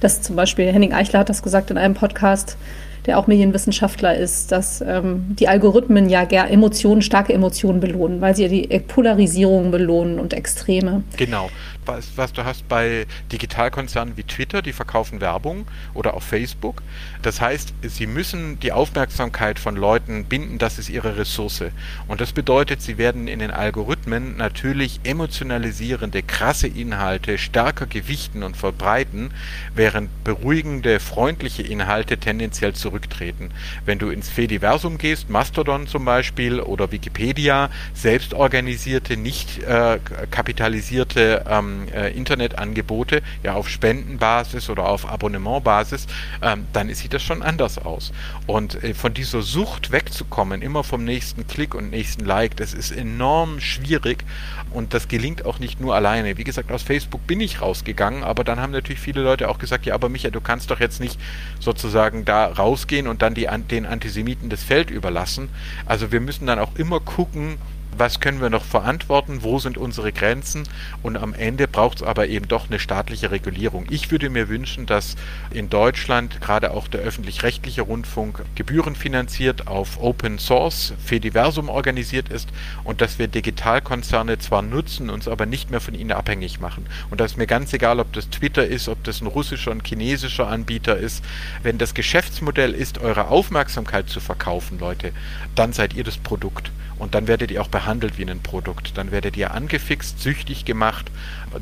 Dass zum Beispiel Henning Eichler hat das gesagt in einem Podcast, der auch Medienwissenschaftler ist, dass ähm, die Algorithmen ja Emotionen, starke Emotionen belohnen, weil sie ja die Polarisierung belohnen und Extreme. Genau was, was du hast bei Digitalkonzernen wie Twitter, die verkaufen Werbung oder auch Facebook. Das heißt, sie müssen die Aufmerksamkeit von Leuten binden, das ist ihre Ressource. Und das bedeutet, sie werden in den Algorithmen natürlich emotionalisierende, krasse Inhalte stärker gewichten und verbreiten, während beruhigende, freundliche Inhalte tendenziell zurücktreten. Wenn du ins Fediversum gehst, Mastodon zum Beispiel oder Wikipedia, selbstorganisierte, nicht äh, kapitalisierte ähm, äh, Internetangebote ja auf Spendenbasis oder auf Abonnementbasis, ähm, dann sieht das schon anders aus. Und äh, von dieser Sucht wegzukommen, immer vom nächsten Klick und nächsten Like, das ist enorm schwierig und das gelingt auch nicht nur alleine. Wie gesagt, aus Facebook bin ich rausgegangen, aber dann haben natürlich viele Leute auch gesagt, ja, aber Micha, du kannst doch jetzt nicht sozusagen da rausgehen und dann die, den Antisemiten das Feld überlassen. Also wir müssen dann auch immer gucken, was können wir noch verantworten, wo sind unsere Grenzen und am Ende braucht es aber eben doch eine staatliche Regulierung. Ich würde mir wünschen, dass in Deutschland gerade auch der öffentlich-rechtliche Rundfunk gebührenfinanziert auf Open Source Fediversum organisiert ist und dass wir Digitalkonzerne zwar nutzen, uns aber nicht mehr von ihnen abhängig machen. Und da ist mir ganz egal, ob das Twitter ist, ob das ein russischer, ein chinesischer Anbieter ist. Wenn das Geschäftsmodell ist, eure Aufmerksamkeit zu verkaufen, Leute, dann seid ihr das Produkt. Und dann werdet ihr auch behandelt wie ein Produkt. Dann werdet ihr angefixt, süchtig gemacht,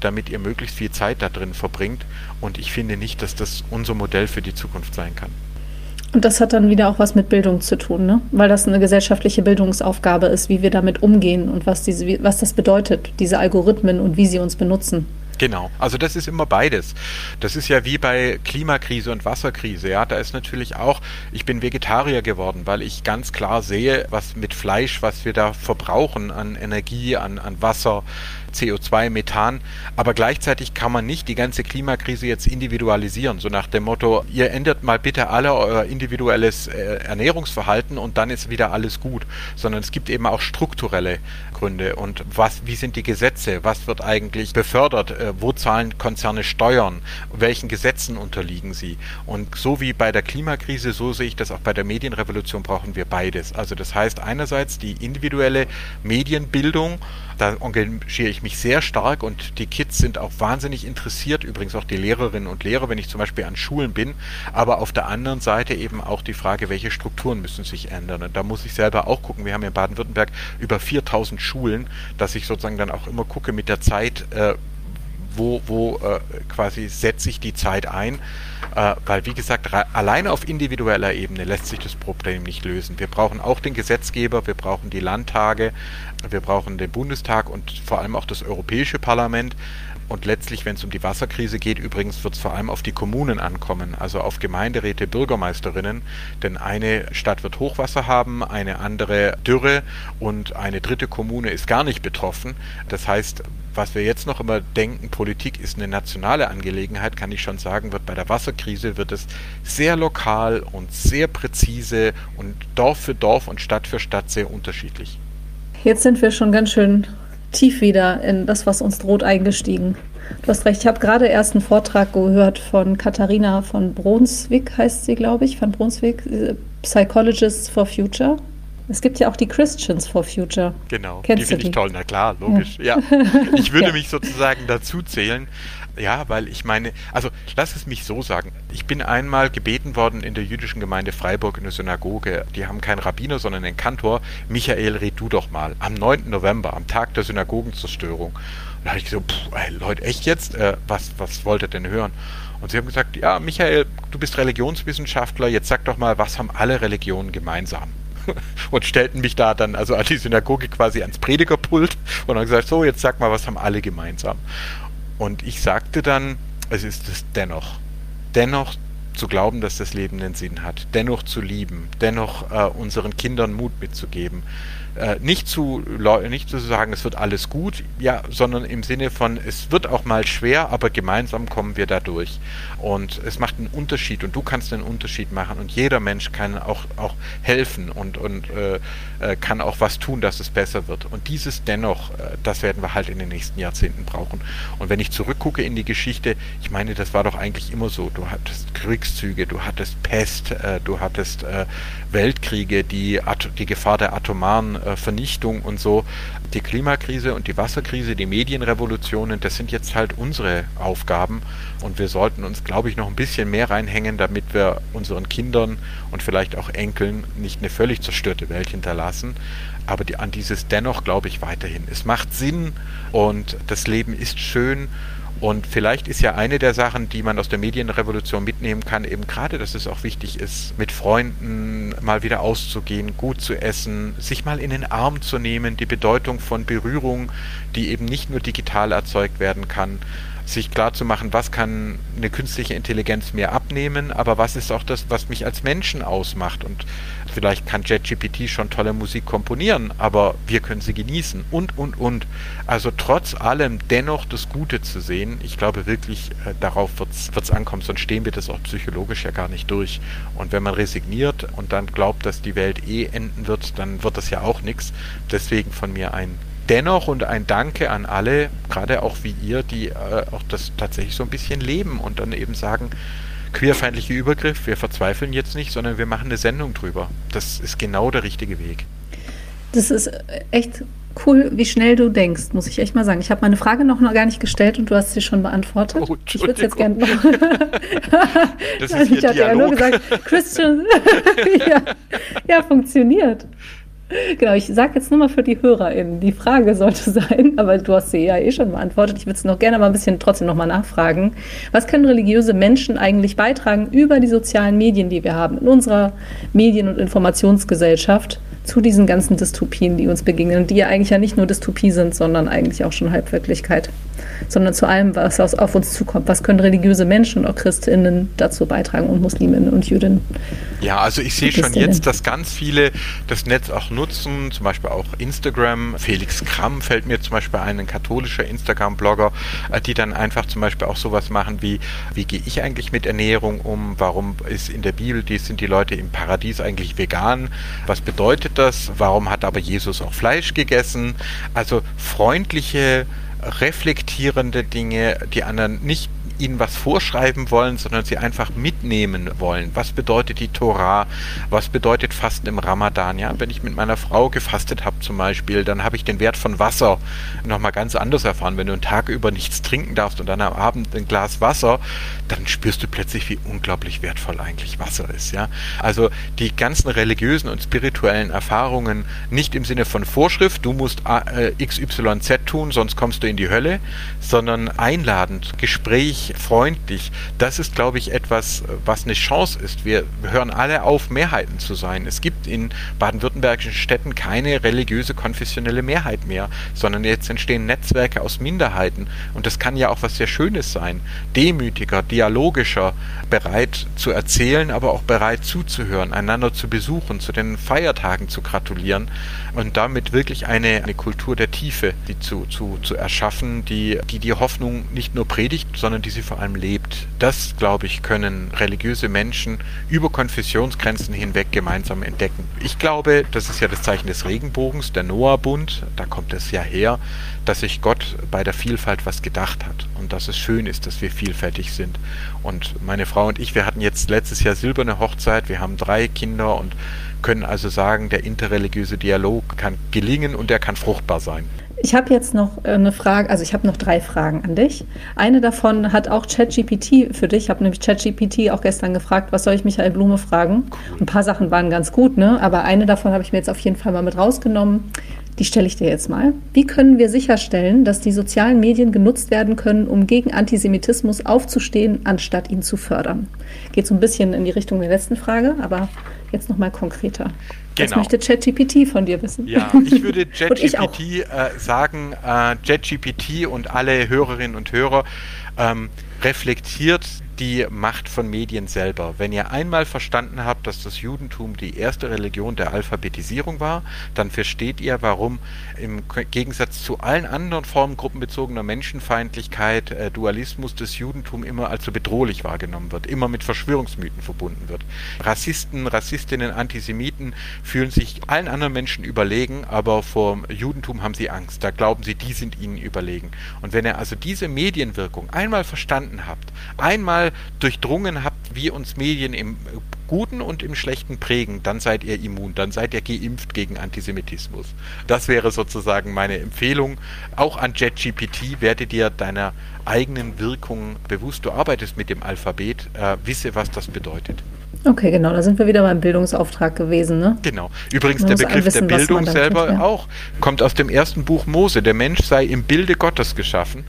damit ihr möglichst viel Zeit da drin verbringt. Und ich finde nicht, dass das unser Modell für die Zukunft sein kann. Und das hat dann wieder auch was mit Bildung zu tun, ne? weil das eine gesellschaftliche Bildungsaufgabe ist, wie wir damit umgehen und was, diese, was das bedeutet, diese Algorithmen und wie sie uns benutzen. Genau, also das ist immer beides. Das ist ja wie bei Klimakrise und Wasserkrise, ja, da ist natürlich auch, ich bin Vegetarier geworden, weil ich ganz klar sehe, was mit Fleisch, was wir da verbrauchen an Energie, an, an Wasser, CO2, Methan, aber gleichzeitig kann man nicht die ganze Klimakrise jetzt individualisieren, so nach dem Motto, ihr ändert mal bitte alle euer individuelles äh, Ernährungsverhalten und dann ist wieder alles gut, sondern es gibt eben auch strukturelle Gründe. Und was, wie sind die Gesetze, was wird eigentlich befördert, äh, wo zahlen Konzerne Steuern, welchen Gesetzen unterliegen sie. Und so wie bei der Klimakrise, so sehe ich das auch bei der Medienrevolution, brauchen wir beides. Also das heißt einerseits die individuelle Medienbildung, da engagiere ich mich sehr stark und die Kids sind auch wahnsinnig interessiert, übrigens auch die Lehrerinnen und Lehrer, wenn ich zum Beispiel an Schulen bin, aber auf der anderen Seite eben auch die Frage, welche Strukturen müssen sich ändern. Und da muss ich selber auch gucken. Wir haben in Baden-Württemberg über 4000 Schulen, dass ich sozusagen dann auch immer gucke mit der Zeit, äh, wo, wo äh, quasi setze ich die Zeit ein. Äh, weil, wie gesagt, alleine auf individueller Ebene lässt sich das Problem nicht lösen. Wir brauchen auch den Gesetzgeber, wir brauchen die Landtage, wir brauchen den Bundestag und vor allem auch das Europäische Parlament. Und letztlich, wenn es um die Wasserkrise geht, übrigens wird es vor allem auf die Kommunen ankommen, also auf Gemeinderäte, Bürgermeisterinnen. Denn eine Stadt wird Hochwasser haben, eine andere Dürre und eine dritte Kommune ist gar nicht betroffen. Das heißt, was wir jetzt noch immer denken, Politik ist eine nationale Angelegenheit, kann ich schon sagen, wird bei der Wasserkrise wird es sehr lokal und sehr präzise und Dorf für Dorf und Stadt für Stadt sehr unterschiedlich. Jetzt sind wir schon ganz schön tief wieder in das, was uns droht, eingestiegen. Du hast recht, ich habe gerade erst einen Vortrag gehört von Katharina von Brunswick, heißt sie, glaube ich, von Brunswick, Psychologists for Future. Es gibt ja auch die Christians for Future. Genau, Kennst die finde ich toll, na klar, logisch. Ja. ja. Ich würde ja. mich sozusagen dazu zählen. Ja, weil ich meine, also lass es mich so sagen. Ich bin einmal gebeten worden in der jüdischen Gemeinde Freiburg in der Synagoge. Die haben keinen Rabbiner, sondern einen Kantor. Michael, red du doch mal. Am 9. November, am Tag der Synagogenzerstörung. Da hatte ich so, pff, ey, Leute, echt jetzt? Äh, was, was wollt ihr denn hören? Und sie haben gesagt, ja, Michael, du bist Religionswissenschaftler, jetzt sag doch mal, was haben alle Religionen gemeinsam? und stellten mich da dann also an die Synagoge quasi ans Predigerpult und haben gesagt, so, jetzt sag mal, was haben alle gemeinsam? Und ich sagte dann, es ist es dennoch. Dennoch zu glauben, dass das Leben einen Sinn hat, dennoch zu lieben, dennoch äh, unseren Kindern Mut mitzugeben, äh, nicht zu nicht zu sagen, es wird alles gut, ja, sondern im Sinne von es wird auch mal schwer, aber gemeinsam kommen wir da durch. Und es macht einen Unterschied und du kannst einen Unterschied machen und jeder Mensch kann auch auch helfen und und äh, äh, kann auch was tun, dass es besser wird. Und dieses dennoch, äh, das werden wir halt in den nächsten Jahrzehnten brauchen. Und wenn ich zurückgucke in die Geschichte, ich meine, das war doch eigentlich immer so. Du hattest Kriegszüge, du hattest Pest, äh, du hattest äh, Weltkriege, die die Gefahr der atomaren äh, Vernichtung und so. Die Klimakrise und die Wasserkrise, die Medienrevolutionen, das sind jetzt halt unsere Aufgaben und wir sollten uns, glaube ich, noch ein bisschen mehr reinhängen, damit wir unseren Kindern und vielleicht auch Enkeln nicht eine völlig zerstörte Welt hinterlassen. Aber die, an dieses dennoch glaube ich weiterhin. Es macht Sinn und das Leben ist schön und vielleicht ist ja eine der Sachen, die man aus der Medienrevolution mitnehmen kann, eben gerade, dass es auch wichtig ist, mit Freunden mal wieder auszugehen, gut zu essen, sich mal in den Arm zu nehmen, die Bedeutung von Berührung, die eben nicht nur digital erzeugt werden kann, sich klar zu machen, was kann eine künstliche Intelligenz mir abnehmen, aber was ist auch das, was mich als Menschen ausmacht. Und vielleicht kann JetGPT schon tolle Musik komponieren, aber wir können sie genießen und, und, und. Also trotz allem dennoch das Gute zu sehen, ich glaube wirklich, äh, darauf wird es ankommen, sonst stehen wir das auch psychologisch ja gar nicht durch. Und wenn man resigniert und dann glaubt, dass die Welt eh enden wird, dann wird das ja auch nichts. Deswegen von mir ein dennoch und ein Danke an alle, gerade auch wie ihr, die äh, auch das tatsächlich so ein bisschen leben und dann eben sagen, queerfeindlicher Übergriff, wir verzweifeln jetzt nicht, sondern wir machen eine Sendung drüber. Das ist genau der richtige Weg. Das ist echt cool, wie schnell du denkst, muss ich echt mal sagen. Ich habe meine Frage noch, noch gar nicht gestellt und du hast sie schon beantwortet. Oh, ich würde es jetzt gerne noch. das ist ich hatte ja nur gesagt, Christian. ja, ja, funktioniert. Genau, ich sage jetzt nur mal für die HörerInnen, die Frage sollte sein, aber du hast sie ja eh schon beantwortet. Ich würde es noch gerne mal ein bisschen trotzdem nochmal nachfragen. Was können religiöse Menschen eigentlich beitragen über die sozialen Medien, die wir haben in unserer Medien- und Informationsgesellschaft? Zu diesen ganzen Dystopien, die uns begegnen, die ja eigentlich ja nicht nur Dystopie sind, sondern eigentlich auch schon Halbwirklichkeit, sondern zu allem, was auf uns zukommt. Was können religiöse Menschen und auch Christinnen dazu beitragen und Musliminnen und Jüdinnen? Ja, also ich sehe schon jetzt, dass ganz viele das Netz auch nutzen, zum Beispiel auch Instagram. Felix Kramm fällt mir zum Beispiel ein, ein katholischer Instagram-Blogger, äh, die dann einfach zum Beispiel auch sowas machen wie, wie gehe ich eigentlich mit Ernährung um? Warum ist in der Bibel, die sind die Leute im Paradies eigentlich vegan? Was bedeutet das? Warum hat aber Jesus auch Fleisch gegessen? Also freundliche reflektierende Dinge, die anderen nicht ihnen was vorschreiben wollen, sondern sie einfach mitnehmen wollen. Was bedeutet die Torah? Was bedeutet Fasten im Ramadan? Ja, wenn ich mit meiner Frau gefastet habe zum Beispiel, dann habe ich den Wert von Wasser nochmal ganz anders erfahren. Wenn du einen Tag über nichts trinken darfst und dann am Abend ein Glas Wasser, dann spürst du plötzlich, wie unglaublich wertvoll eigentlich Wasser ist. Ja, also die ganzen religiösen und spirituellen Erfahrungen nicht im Sinne von Vorschrift, du musst äh, XYZ tun, sonst kommst du in die Hölle, sondern einladend, Gespräch, freundlich. Das ist, glaube ich, etwas, was eine Chance ist. Wir hören alle auf, Mehrheiten zu sein. Es gibt in baden-württembergischen Städten keine religiöse, konfessionelle Mehrheit mehr, sondern jetzt entstehen Netzwerke aus Minderheiten. Und das kann ja auch was sehr Schönes sein. Demütiger, dialogischer, bereit zu erzählen, aber auch bereit zuzuhören, einander zu besuchen, zu den Feiertagen zu gratulieren und damit wirklich eine, eine Kultur der Tiefe die zu, zu, zu erschaffen, die, die die Hoffnung nicht nur predigt, sondern die sie vor allem lebt. Das, glaube ich, können religiöse Menschen über Konfessionsgrenzen hinweg gemeinsam entdecken. Ich glaube, das ist ja das Zeichen des Regenbogens, der Noah-Bund, da kommt es ja her, dass sich Gott bei der Vielfalt was gedacht hat und dass es schön ist, dass wir vielfältig sind. Und meine Frau und ich, wir hatten jetzt letztes Jahr silberne Hochzeit, wir haben drei Kinder und können also sagen, der interreligiöse Dialog kann gelingen und er kann fruchtbar sein. Ich habe jetzt noch äh, eine Frage, also ich habe noch drei Fragen an dich. Eine davon hat auch ChatGPT für dich. Ich habe nämlich ChatGPT auch gestern gefragt, was soll ich Michael Blume fragen? Ein paar Sachen waren ganz gut, ne? aber eine davon habe ich mir jetzt auf jeden Fall mal mit rausgenommen. Die stelle ich dir jetzt mal. Wie können wir sicherstellen, dass die sozialen Medien genutzt werden können, um gegen Antisemitismus aufzustehen, anstatt ihn zu fördern? Geht so ein bisschen in die Richtung der letzten Frage, aber jetzt nochmal konkreter. Genau. Das möchte ChatGPT von dir wissen. Ja, ich würde ChatGPT äh, sagen, äh, ChatGPT und alle Hörerinnen und Hörer ähm, reflektiert die Macht von Medien selber. Wenn ihr einmal verstanden habt, dass das Judentum die erste Religion der Alphabetisierung war, dann versteht ihr, warum im Gegensatz zu allen anderen Formen gruppenbezogener Menschenfeindlichkeit, äh, Dualismus des Judentum immer als so bedrohlich wahrgenommen wird, immer mit Verschwörungsmythen verbunden wird. Rassisten, Rassistinnen, Antisemiten fühlen sich allen anderen Menschen überlegen, aber vor Judentum haben sie Angst. Da glauben sie, die sind ihnen überlegen. Und wenn ihr also diese Medienwirkung einmal verstanden habt, einmal einmal durchdrungen habt, wie uns Medien im Guten und im Schlechten prägen, dann seid ihr immun, dann seid ihr geimpft gegen Antisemitismus. Das wäre sozusagen meine Empfehlung. Auch an JetGPT werde dir deiner eigenen Wirkung bewusst. Du arbeitest mit dem Alphabet, äh, wisse, was das bedeutet. Okay, genau, da sind wir wieder beim Bildungsauftrag gewesen. Ne? Genau. Übrigens, der Begriff wissen, der Bildung selber ja. auch kommt aus dem ersten Buch Mose. Der Mensch sei im Bilde Gottes geschaffen.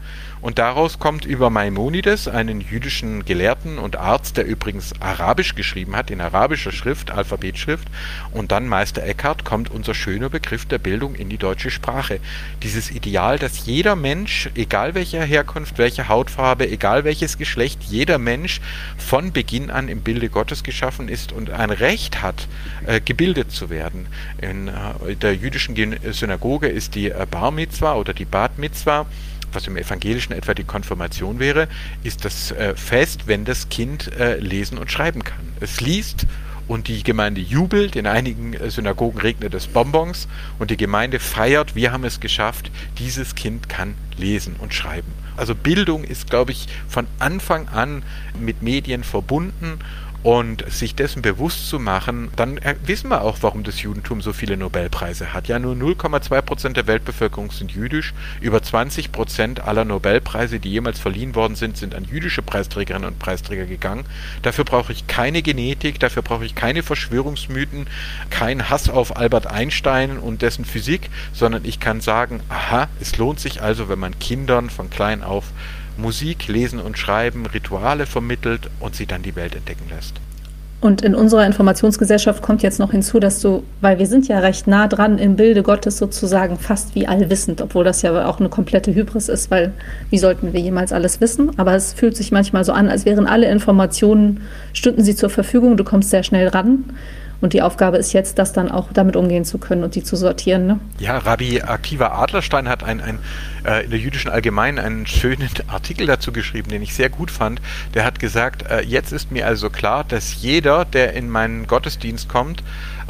Und daraus kommt über Maimonides, einen jüdischen Gelehrten und Arzt, der übrigens Arabisch geschrieben hat, in arabischer Schrift, Alphabetschrift, und dann Meister Eckhart, kommt unser schöner Begriff der Bildung in die deutsche Sprache. Dieses Ideal, dass jeder Mensch, egal welcher Herkunft, welche Hautfarbe, egal welches Geschlecht, jeder Mensch von Beginn an im Bilde Gottes geschaffen ist und ein Recht hat, äh, gebildet zu werden. In äh, der jüdischen Synagoge ist die äh, Bar Mitzwa oder die Bat Mitzwa was im Evangelischen etwa die Konfirmation wäre, ist das äh, Fest, wenn das Kind äh, lesen und schreiben kann. Es liest und die Gemeinde jubelt. In einigen äh, Synagogen regnet es Bonbons und die Gemeinde feiert, wir haben es geschafft, dieses Kind kann lesen und schreiben. Also Bildung ist, glaube ich, von Anfang an mit Medien verbunden und sich dessen bewusst zu machen, dann wissen wir auch, warum das Judentum so viele Nobelpreise hat. Ja, nur 0,2 Prozent der Weltbevölkerung sind jüdisch. Über 20 Prozent aller Nobelpreise, die jemals verliehen worden sind, sind an jüdische Preisträgerinnen und Preisträger gegangen. Dafür brauche ich keine Genetik, dafür brauche ich keine Verschwörungsmythen, keinen Hass auf Albert Einstein und dessen Physik, sondern ich kann sagen, aha, es lohnt sich also, wenn man Kindern von klein auf Musik, Lesen und Schreiben, Rituale vermittelt und sie dann die Welt entdecken lässt. Und in unserer Informationsgesellschaft kommt jetzt noch hinzu, dass du, weil wir sind ja recht nah dran im Bilde Gottes sozusagen fast wie allwissend, obwohl das ja auch eine komplette Hybris ist, weil wie sollten wir jemals alles wissen? Aber es fühlt sich manchmal so an, als wären alle Informationen, stünden sie zur Verfügung, du kommst sehr schnell ran. Und die Aufgabe ist jetzt, das dann auch damit umgehen zu können und die zu sortieren. Ne? Ja, Rabbi Akiva Adlerstein hat ein, ein, äh, in der jüdischen Allgemeinen einen schönen Artikel dazu geschrieben, den ich sehr gut fand. Der hat gesagt, äh, jetzt ist mir also klar, dass jeder, der in meinen Gottesdienst kommt,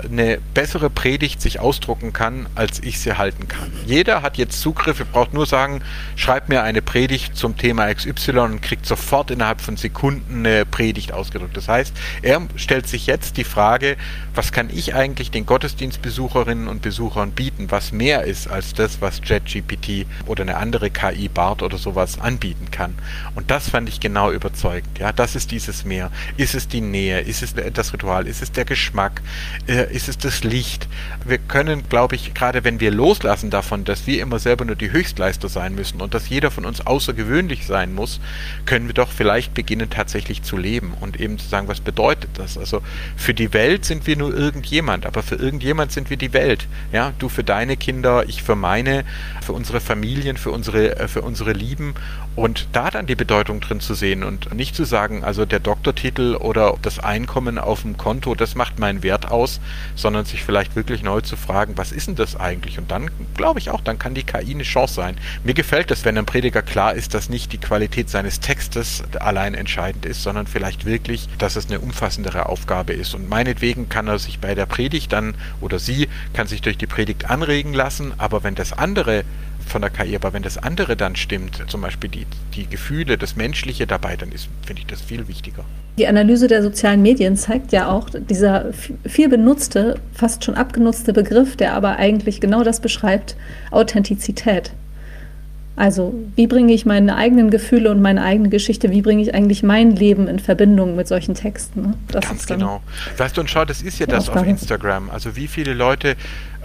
eine bessere Predigt sich ausdrucken kann, als ich sie halten kann. Jeder hat jetzt Zugriff, ihr braucht nur sagen, schreibt mir eine Predigt zum Thema XY und kriegt sofort innerhalb von Sekunden eine Predigt ausgedrückt. Das heißt, er stellt sich jetzt die Frage, was kann ich eigentlich den Gottesdienstbesucherinnen und Besuchern bieten, was mehr ist als das, was JetGPT oder eine andere KI BART oder sowas anbieten kann. Und das fand ich genau überzeugend. Ja, das ist dieses Mehr. Ist es die Nähe? Ist es das Ritual? Ist es der Geschmack? Äh, ist es das Licht? Wir können, glaube ich, gerade wenn wir loslassen davon, dass wir immer selber nur die Höchstleister sein müssen und dass jeder von uns außergewöhnlich sein muss, können wir doch vielleicht beginnen tatsächlich zu leben und eben zu sagen, was bedeutet das? Also für die Welt sind wir nur irgendjemand, aber für irgendjemand sind wir die Welt. Ja, du für deine Kinder, ich für meine, für unsere Familien, für unsere, äh, für unsere Lieben und da dann die Bedeutung drin zu sehen und nicht zu sagen, also der Doktortitel oder das Einkommen auf dem Konto, das macht meinen Wert aus, sondern sich vielleicht wirklich neu zu fragen, was ist denn das eigentlich? Und dann glaube ich auch, dann kann die KI eine Chance sein. Mir gefällt es, wenn ein Prediger klar ist, dass nicht die Qualität seines Textes allein entscheidend ist, sondern vielleicht wirklich, dass es eine umfassendere Aufgabe ist. Und meinetwegen kann er sich bei der Predigt dann oder sie kann sich durch die Predigt anregen lassen, aber wenn das andere von der KI. Aber wenn das andere dann stimmt, zum Beispiel die, die Gefühle, das Menschliche dabei, dann ist, finde ich das viel wichtiger. Die Analyse der sozialen Medien zeigt ja auch, dieser viel benutzte, fast schon abgenutzte Begriff, der aber eigentlich genau das beschreibt, Authentizität. Also wie bringe ich meine eigenen Gefühle und meine eigene Geschichte, wie bringe ich eigentlich mein Leben in Verbindung mit solchen Texten? Ne? Ganz genau. Weißt du, und schau, das ist ja das auf Instagram. Also wie viele Leute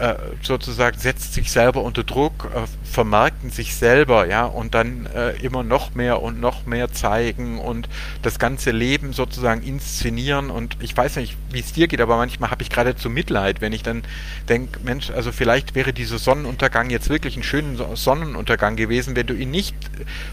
äh, sozusagen setzt sich selber unter Druck, äh, vermarkten sich selber, ja, und dann äh, immer noch mehr und noch mehr zeigen und das ganze Leben sozusagen inszenieren. Und ich weiß nicht, wie es dir geht, aber manchmal habe ich geradezu Mitleid, wenn ich dann denke, Mensch, also vielleicht wäre dieser Sonnenuntergang jetzt wirklich ein schöner Sonnenuntergang gewesen, wenn du ihn nicht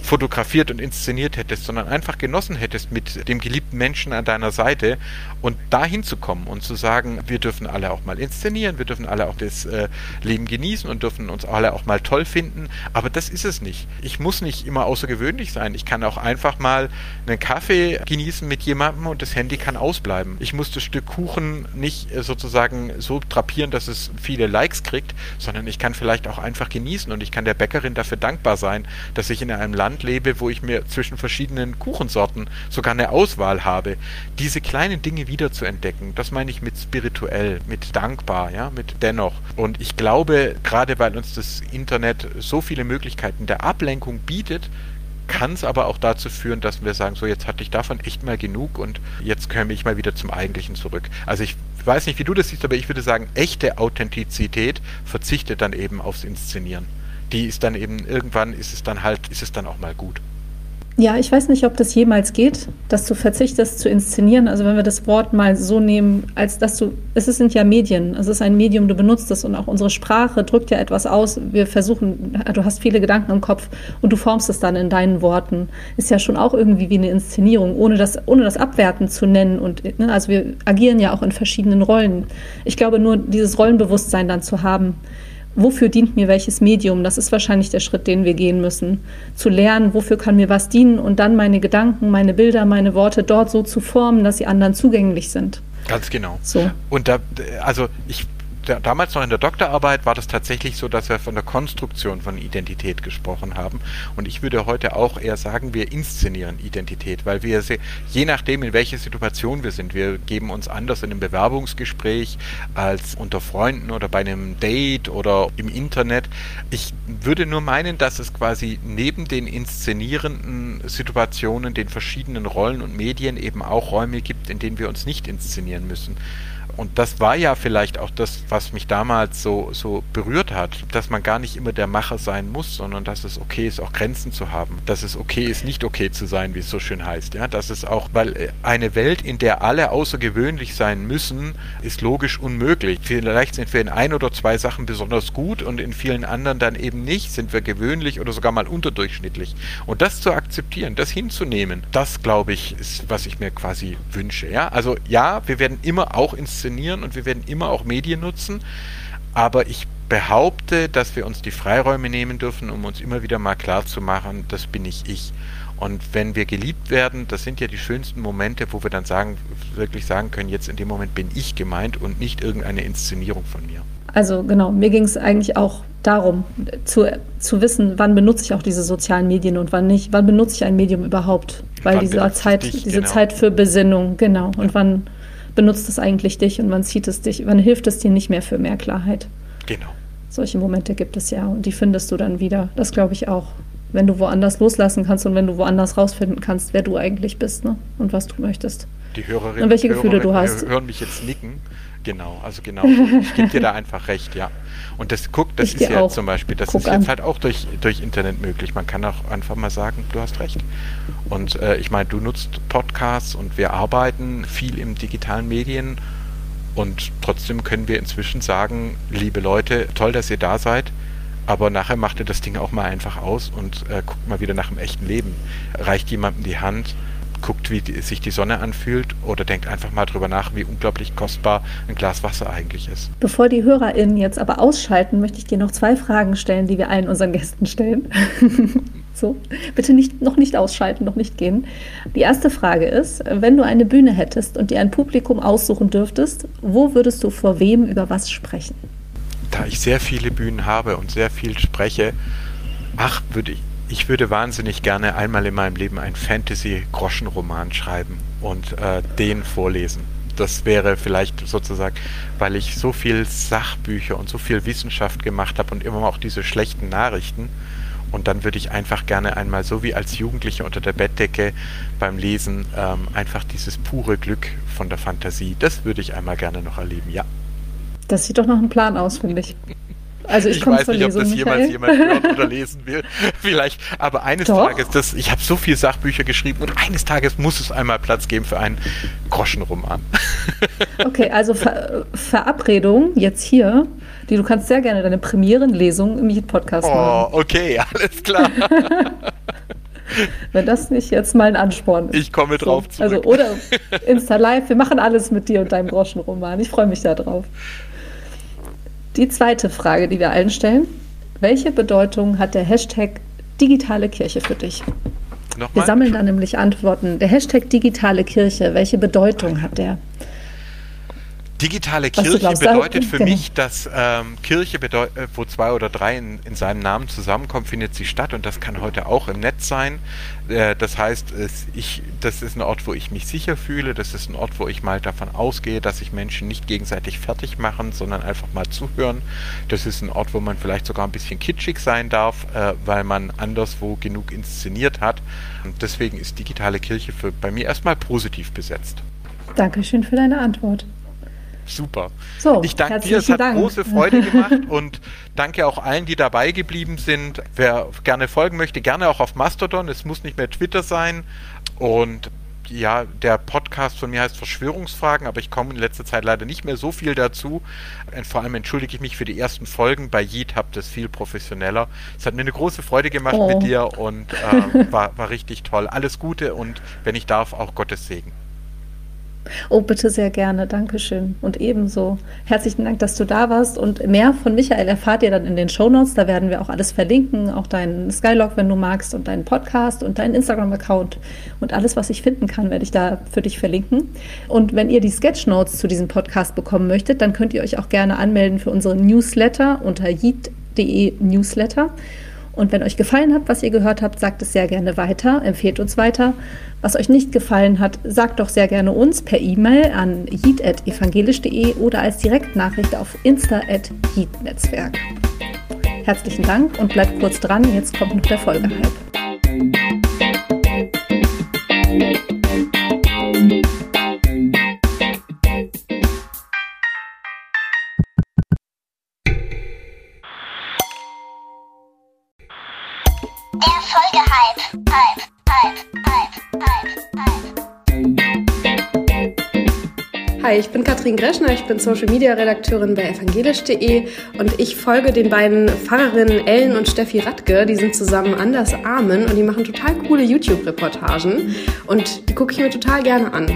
fotografiert und inszeniert hättest, sondern einfach genossen hättest mit dem geliebten Menschen an deiner Seite und dahin zu kommen und zu sagen, wir dürfen alle auch mal inszenieren, wir dürfen alle auch das das äh, Leben genießen und dürfen uns alle auch mal toll finden. Aber das ist es nicht. Ich muss nicht immer außergewöhnlich sein. Ich kann auch einfach mal einen Kaffee genießen mit jemandem und das Handy kann ausbleiben. Ich muss das Stück Kuchen nicht äh, sozusagen so drapieren, dass es viele Likes kriegt, sondern ich kann vielleicht auch einfach genießen und ich kann der Bäckerin dafür dankbar sein, dass ich in einem Land lebe, wo ich mir zwischen verschiedenen Kuchensorten sogar eine Auswahl habe. Diese kleinen Dinge wieder zu entdecken, das meine ich mit spirituell, mit dankbar, ja, mit dennoch. Und ich glaube, gerade weil uns das Internet so viele Möglichkeiten der Ablenkung bietet, kann es aber auch dazu führen, dass wir sagen, so jetzt hatte ich davon echt mal genug und jetzt komme ich mal wieder zum Eigentlichen zurück. Also ich weiß nicht, wie du das siehst, aber ich würde sagen, echte Authentizität verzichtet dann eben aufs Inszenieren. Die ist dann eben, irgendwann ist es dann halt, ist es dann auch mal gut. Ja, ich weiß nicht, ob das jemals geht, dass du verzichtest zu inszenieren. Also wenn wir das Wort mal so nehmen, als dass du, es sind ja Medien, es ist ein Medium, du benutzt es und auch unsere Sprache drückt ja etwas aus. Wir versuchen, du hast viele Gedanken im Kopf und du formst es dann in deinen Worten. Ist ja schon auch irgendwie wie eine Inszenierung, ohne das, ohne das abwerten zu nennen. Und ne, also wir agieren ja auch in verschiedenen Rollen. Ich glaube nur, dieses Rollenbewusstsein dann zu haben, wofür dient mir welches Medium? Das ist wahrscheinlich der Schritt, den wir gehen müssen. Zu lernen, wofür kann mir was dienen und dann meine Gedanken, meine Bilder, meine Worte dort so zu formen, dass sie anderen zugänglich sind. Ganz genau. So. Und da, also ich damals noch in der Doktorarbeit war das tatsächlich so, dass wir von der Konstruktion von Identität gesprochen haben. Und ich würde heute auch eher sagen, wir inszenieren Identität, weil wir je nachdem, in welcher Situation wir sind, wir geben uns anders in einem Bewerbungsgespräch als unter Freunden oder bei einem Date oder im Internet. Ich würde nur meinen, dass es quasi neben den inszenierenden Situationen, den verschiedenen Rollen und Medien eben auch Räume gibt, in denen wir uns nicht inszenieren müssen und das war ja vielleicht auch das, was mich damals so, so berührt hat, dass man gar nicht immer der Macher sein muss, sondern dass es okay ist, auch Grenzen zu haben. Dass es okay ist, nicht okay zu sein, wie es so schön heißt. Ja, dass es auch, weil äh, eine Welt, in der alle außergewöhnlich sein müssen, ist logisch unmöglich. Vielleicht sind wir in ein oder zwei Sachen besonders gut und in vielen anderen dann eben nicht, sind wir gewöhnlich oder sogar mal unterdurchschnittlich. Und das zu akzeptieren, das hinzunehmen, das glaube ich, ist, was ich mir quasi wünsche. Ja, also ja, wir werden immer auch ins inszenieren und wir werden immer auch Medien nutzen. Aber ich behaupte, dass wir uns die Freiräume nehmen dürfen, um uns immer wieder mal klar zu machen, das bin ich ich. Und wenn wir geliebt werden, das sind ja die schönsten Momente, wo wir dann sagen, wirklich sagen können, jetzt in dem Moment bin ich gemeint und nicht irgendeine Inszenierung von mir. Also genau, mir ging es eigentlich auch darum, zu, zu wissen, wann benutze ich auch diese sozialen Medien und wann nicht. Wann benutze ich ein Medium überhaupt? Weil diese Zeit, dich, diese genau. Zeit für Besinnung, genau. Und wann benutzt es eigentlich dich und wann zieht es dich, wann hilft es dir nicht mehr für mehr Klarheit? Genau. Solche Momente gibt es ja und die findest du dann wieder. Das glaube ich auch. Wenn du woanders loslassen kannst und wenn du woanders rausfinden kannst, wer du eigentlich bist ne? und was du möchtest. Die Hörerinnen und welche Gefühle du hast. hören mich jetzt nicken. Genau, also genau. ich gebe dir da einfach recht, ja. Und das guck, das ich ist ja auch. zum Beispiel, das Guck ist an. jetzt halt auch durch, durch Internet möglich. Man kann auch einfach mal sagen, du hast recht. Und äh, ich meine, du nutzt Podcasts und wir arbeiten viel im digitalen Medien und trotzdem können wir inzwischen sagen, liebe Leute, toll, dass ihr da seid, aber nachher macht ihr das Ding auch mal einfach aus und äh, guckt mal wieder nach dem echten Leben. Reicht jemandem die Hand, guckt, wie die, sich die Sonne anfühlt oder denkt einfach mal drüber nach, wie unglaublich kostbar ein Glas Wasser eigentlich ist. Bevor die HörerInnen jetzt aber ausschalten, möchte ich dir noch zwei Fragen stellen, die wir allen unseren Gästen stellen. So, bitte nicht, noch nicht ausschalten, noch nicht gehen. Die erste Frage ist, wenn du eine Bühne hättest und dir ein Publikum aussuchen dürftest, wo würdest du vor wem über was sprechen? Da ich sehr viele Bühnen habe und sehr viel spreche, ach, würde ich, ich würde wahnsinnig gerne einmal in meinem Leben einen Fantasy-Groschenroman schreiben und äh, den vorlesen. Das wäre vielleicht sozusagen, weil ich so viel Sachbücher und so viel Wissenschaft gemacht habe und immer auch diese schlechten Nachrichten, und dann würde ich einfach gerne einmal, so wie als Jugendlicher unter der Bettdecke beim Lesen, ähm, einfach dieses pure Glück von der Fantasie, das würde ich einmal gerne noch erleben, ja. Das sieht doch nach einem Plan aus, finde ich. Also ich, ich weiß nicht, ob das jemals jemand hören oder lesen will. Vielleicht. Aber eines Doch. Tages, das, ich habe so viele Sachbücher geschrieben und eines Tages muss es einmal Platz geben für einen Groschenroman. Okay, also Ver Verabredung jetzt hier. Die, du kannst sehr gerne deine Premierenlesung im Meet-Podcast oh, machen. Oh, okay, alles klar. Wenn das nicht jetzt mal ein Ansporn ist. Ich komme drauf so, zurück. Also, oder Insta Live, wir machen alles mit dir und deinem Groschenroman. Ich freue mich da drauf. Die zweite Frage, die wir allen stellen. Welche Bedeutung hat der Hashtag digitale Kirche für dich? Nochmal? Wir sammeln da nämlich Antworten. Der Hashtag digitale Kirche, welche Bedeutung hat der? Digitale Kirche glaubst, bedeutet für genau. mich, dass ähm, Kirche, bedeut, äh, wo zwei oder drei in, in, seinem Namen zusammenkommen, findet sie statt und das kann heute auch im Netz sein. Äh, das heißt, es, ich, das ist ein Ort, wo ich mich sicher fühle, das ist ein Ort, wo ich mal davon ausgehe, dass sich Menschen nicht gegenseitig fertig machen, sondern einfach mal zuhören. Das ist ein Ort, wo man vielleicht sogar ein bisschen kitschig sein darf, äh, weil man anderswo genug inszeniert hat. Und deswegen ist digitale Kirche für, bei mir erstmal positiv besetzt. Dankeschön für deine Antwort. Super. So, ich danke dir, es hat Dank. große Freude gemacht und danke auch allen, die dabei geblieben sind. Wer gerne folgen möchte, gerne auch auf Mastodon. Es muss nicht mehr Twitter sein. Und ja, der Podcast von mir heißt Verschwörungsfragen, aber ich komme in letzter Zeit leider nicht mehr so viel dazu. Und vor allem entschuldige ich mich für die ersten Folgen. Bei Yeet habt ihr es viel professioneller. Es hat mir eine große Freude gemacht oh. mit dir und äh, war, war richtig toll. Alles Gute und wenn ich darf, auch Gottes Segen. Oh, bitte sehr gerne. Dankeschön. Und ebenso. Herzlichen Dank, dass du da warst. Und mehr von Michael erfahrt ihr dann in den Shownotes. Da werden wir auch alles verlinken. Auch deinen Skylog, wenn du magst, und deinen Podcast und deinen Instagram-Account. Und alles, was ich finden kann, werde ich da für dich verlinken. Und wenn ihr die Sketchnotes zu diesem Podcast bekommen möchtet, dann könnt ihr euch auch gerne anmelden für unseren Newsletter unter yeet.de Newsletter. Und wenn euch gefallen hat, was ihr gehört habt, sagt es sehr gerne weiter, empfehlt uns weiter. Was euch nicht gefallen hat, sagt doch sehr gerne uns per E-Mail an jid.evangelisch.de oder als Direktnachricht auf insta.jid-netzwerk. Herzlichen Dank und bleibt kurz dran, jetzt kommt noch der Folgehype. Hi, ich bin Katrin Greschner, ich bin Social Media Redakteurin bei evangelisch.de und ich folge den beiden Pfarrerinnen Ellen und Steffi Radke. Die sind zusammen anders Armen und die machen total coole YouTube-Reportagen und die gucke ich mir total gerne an.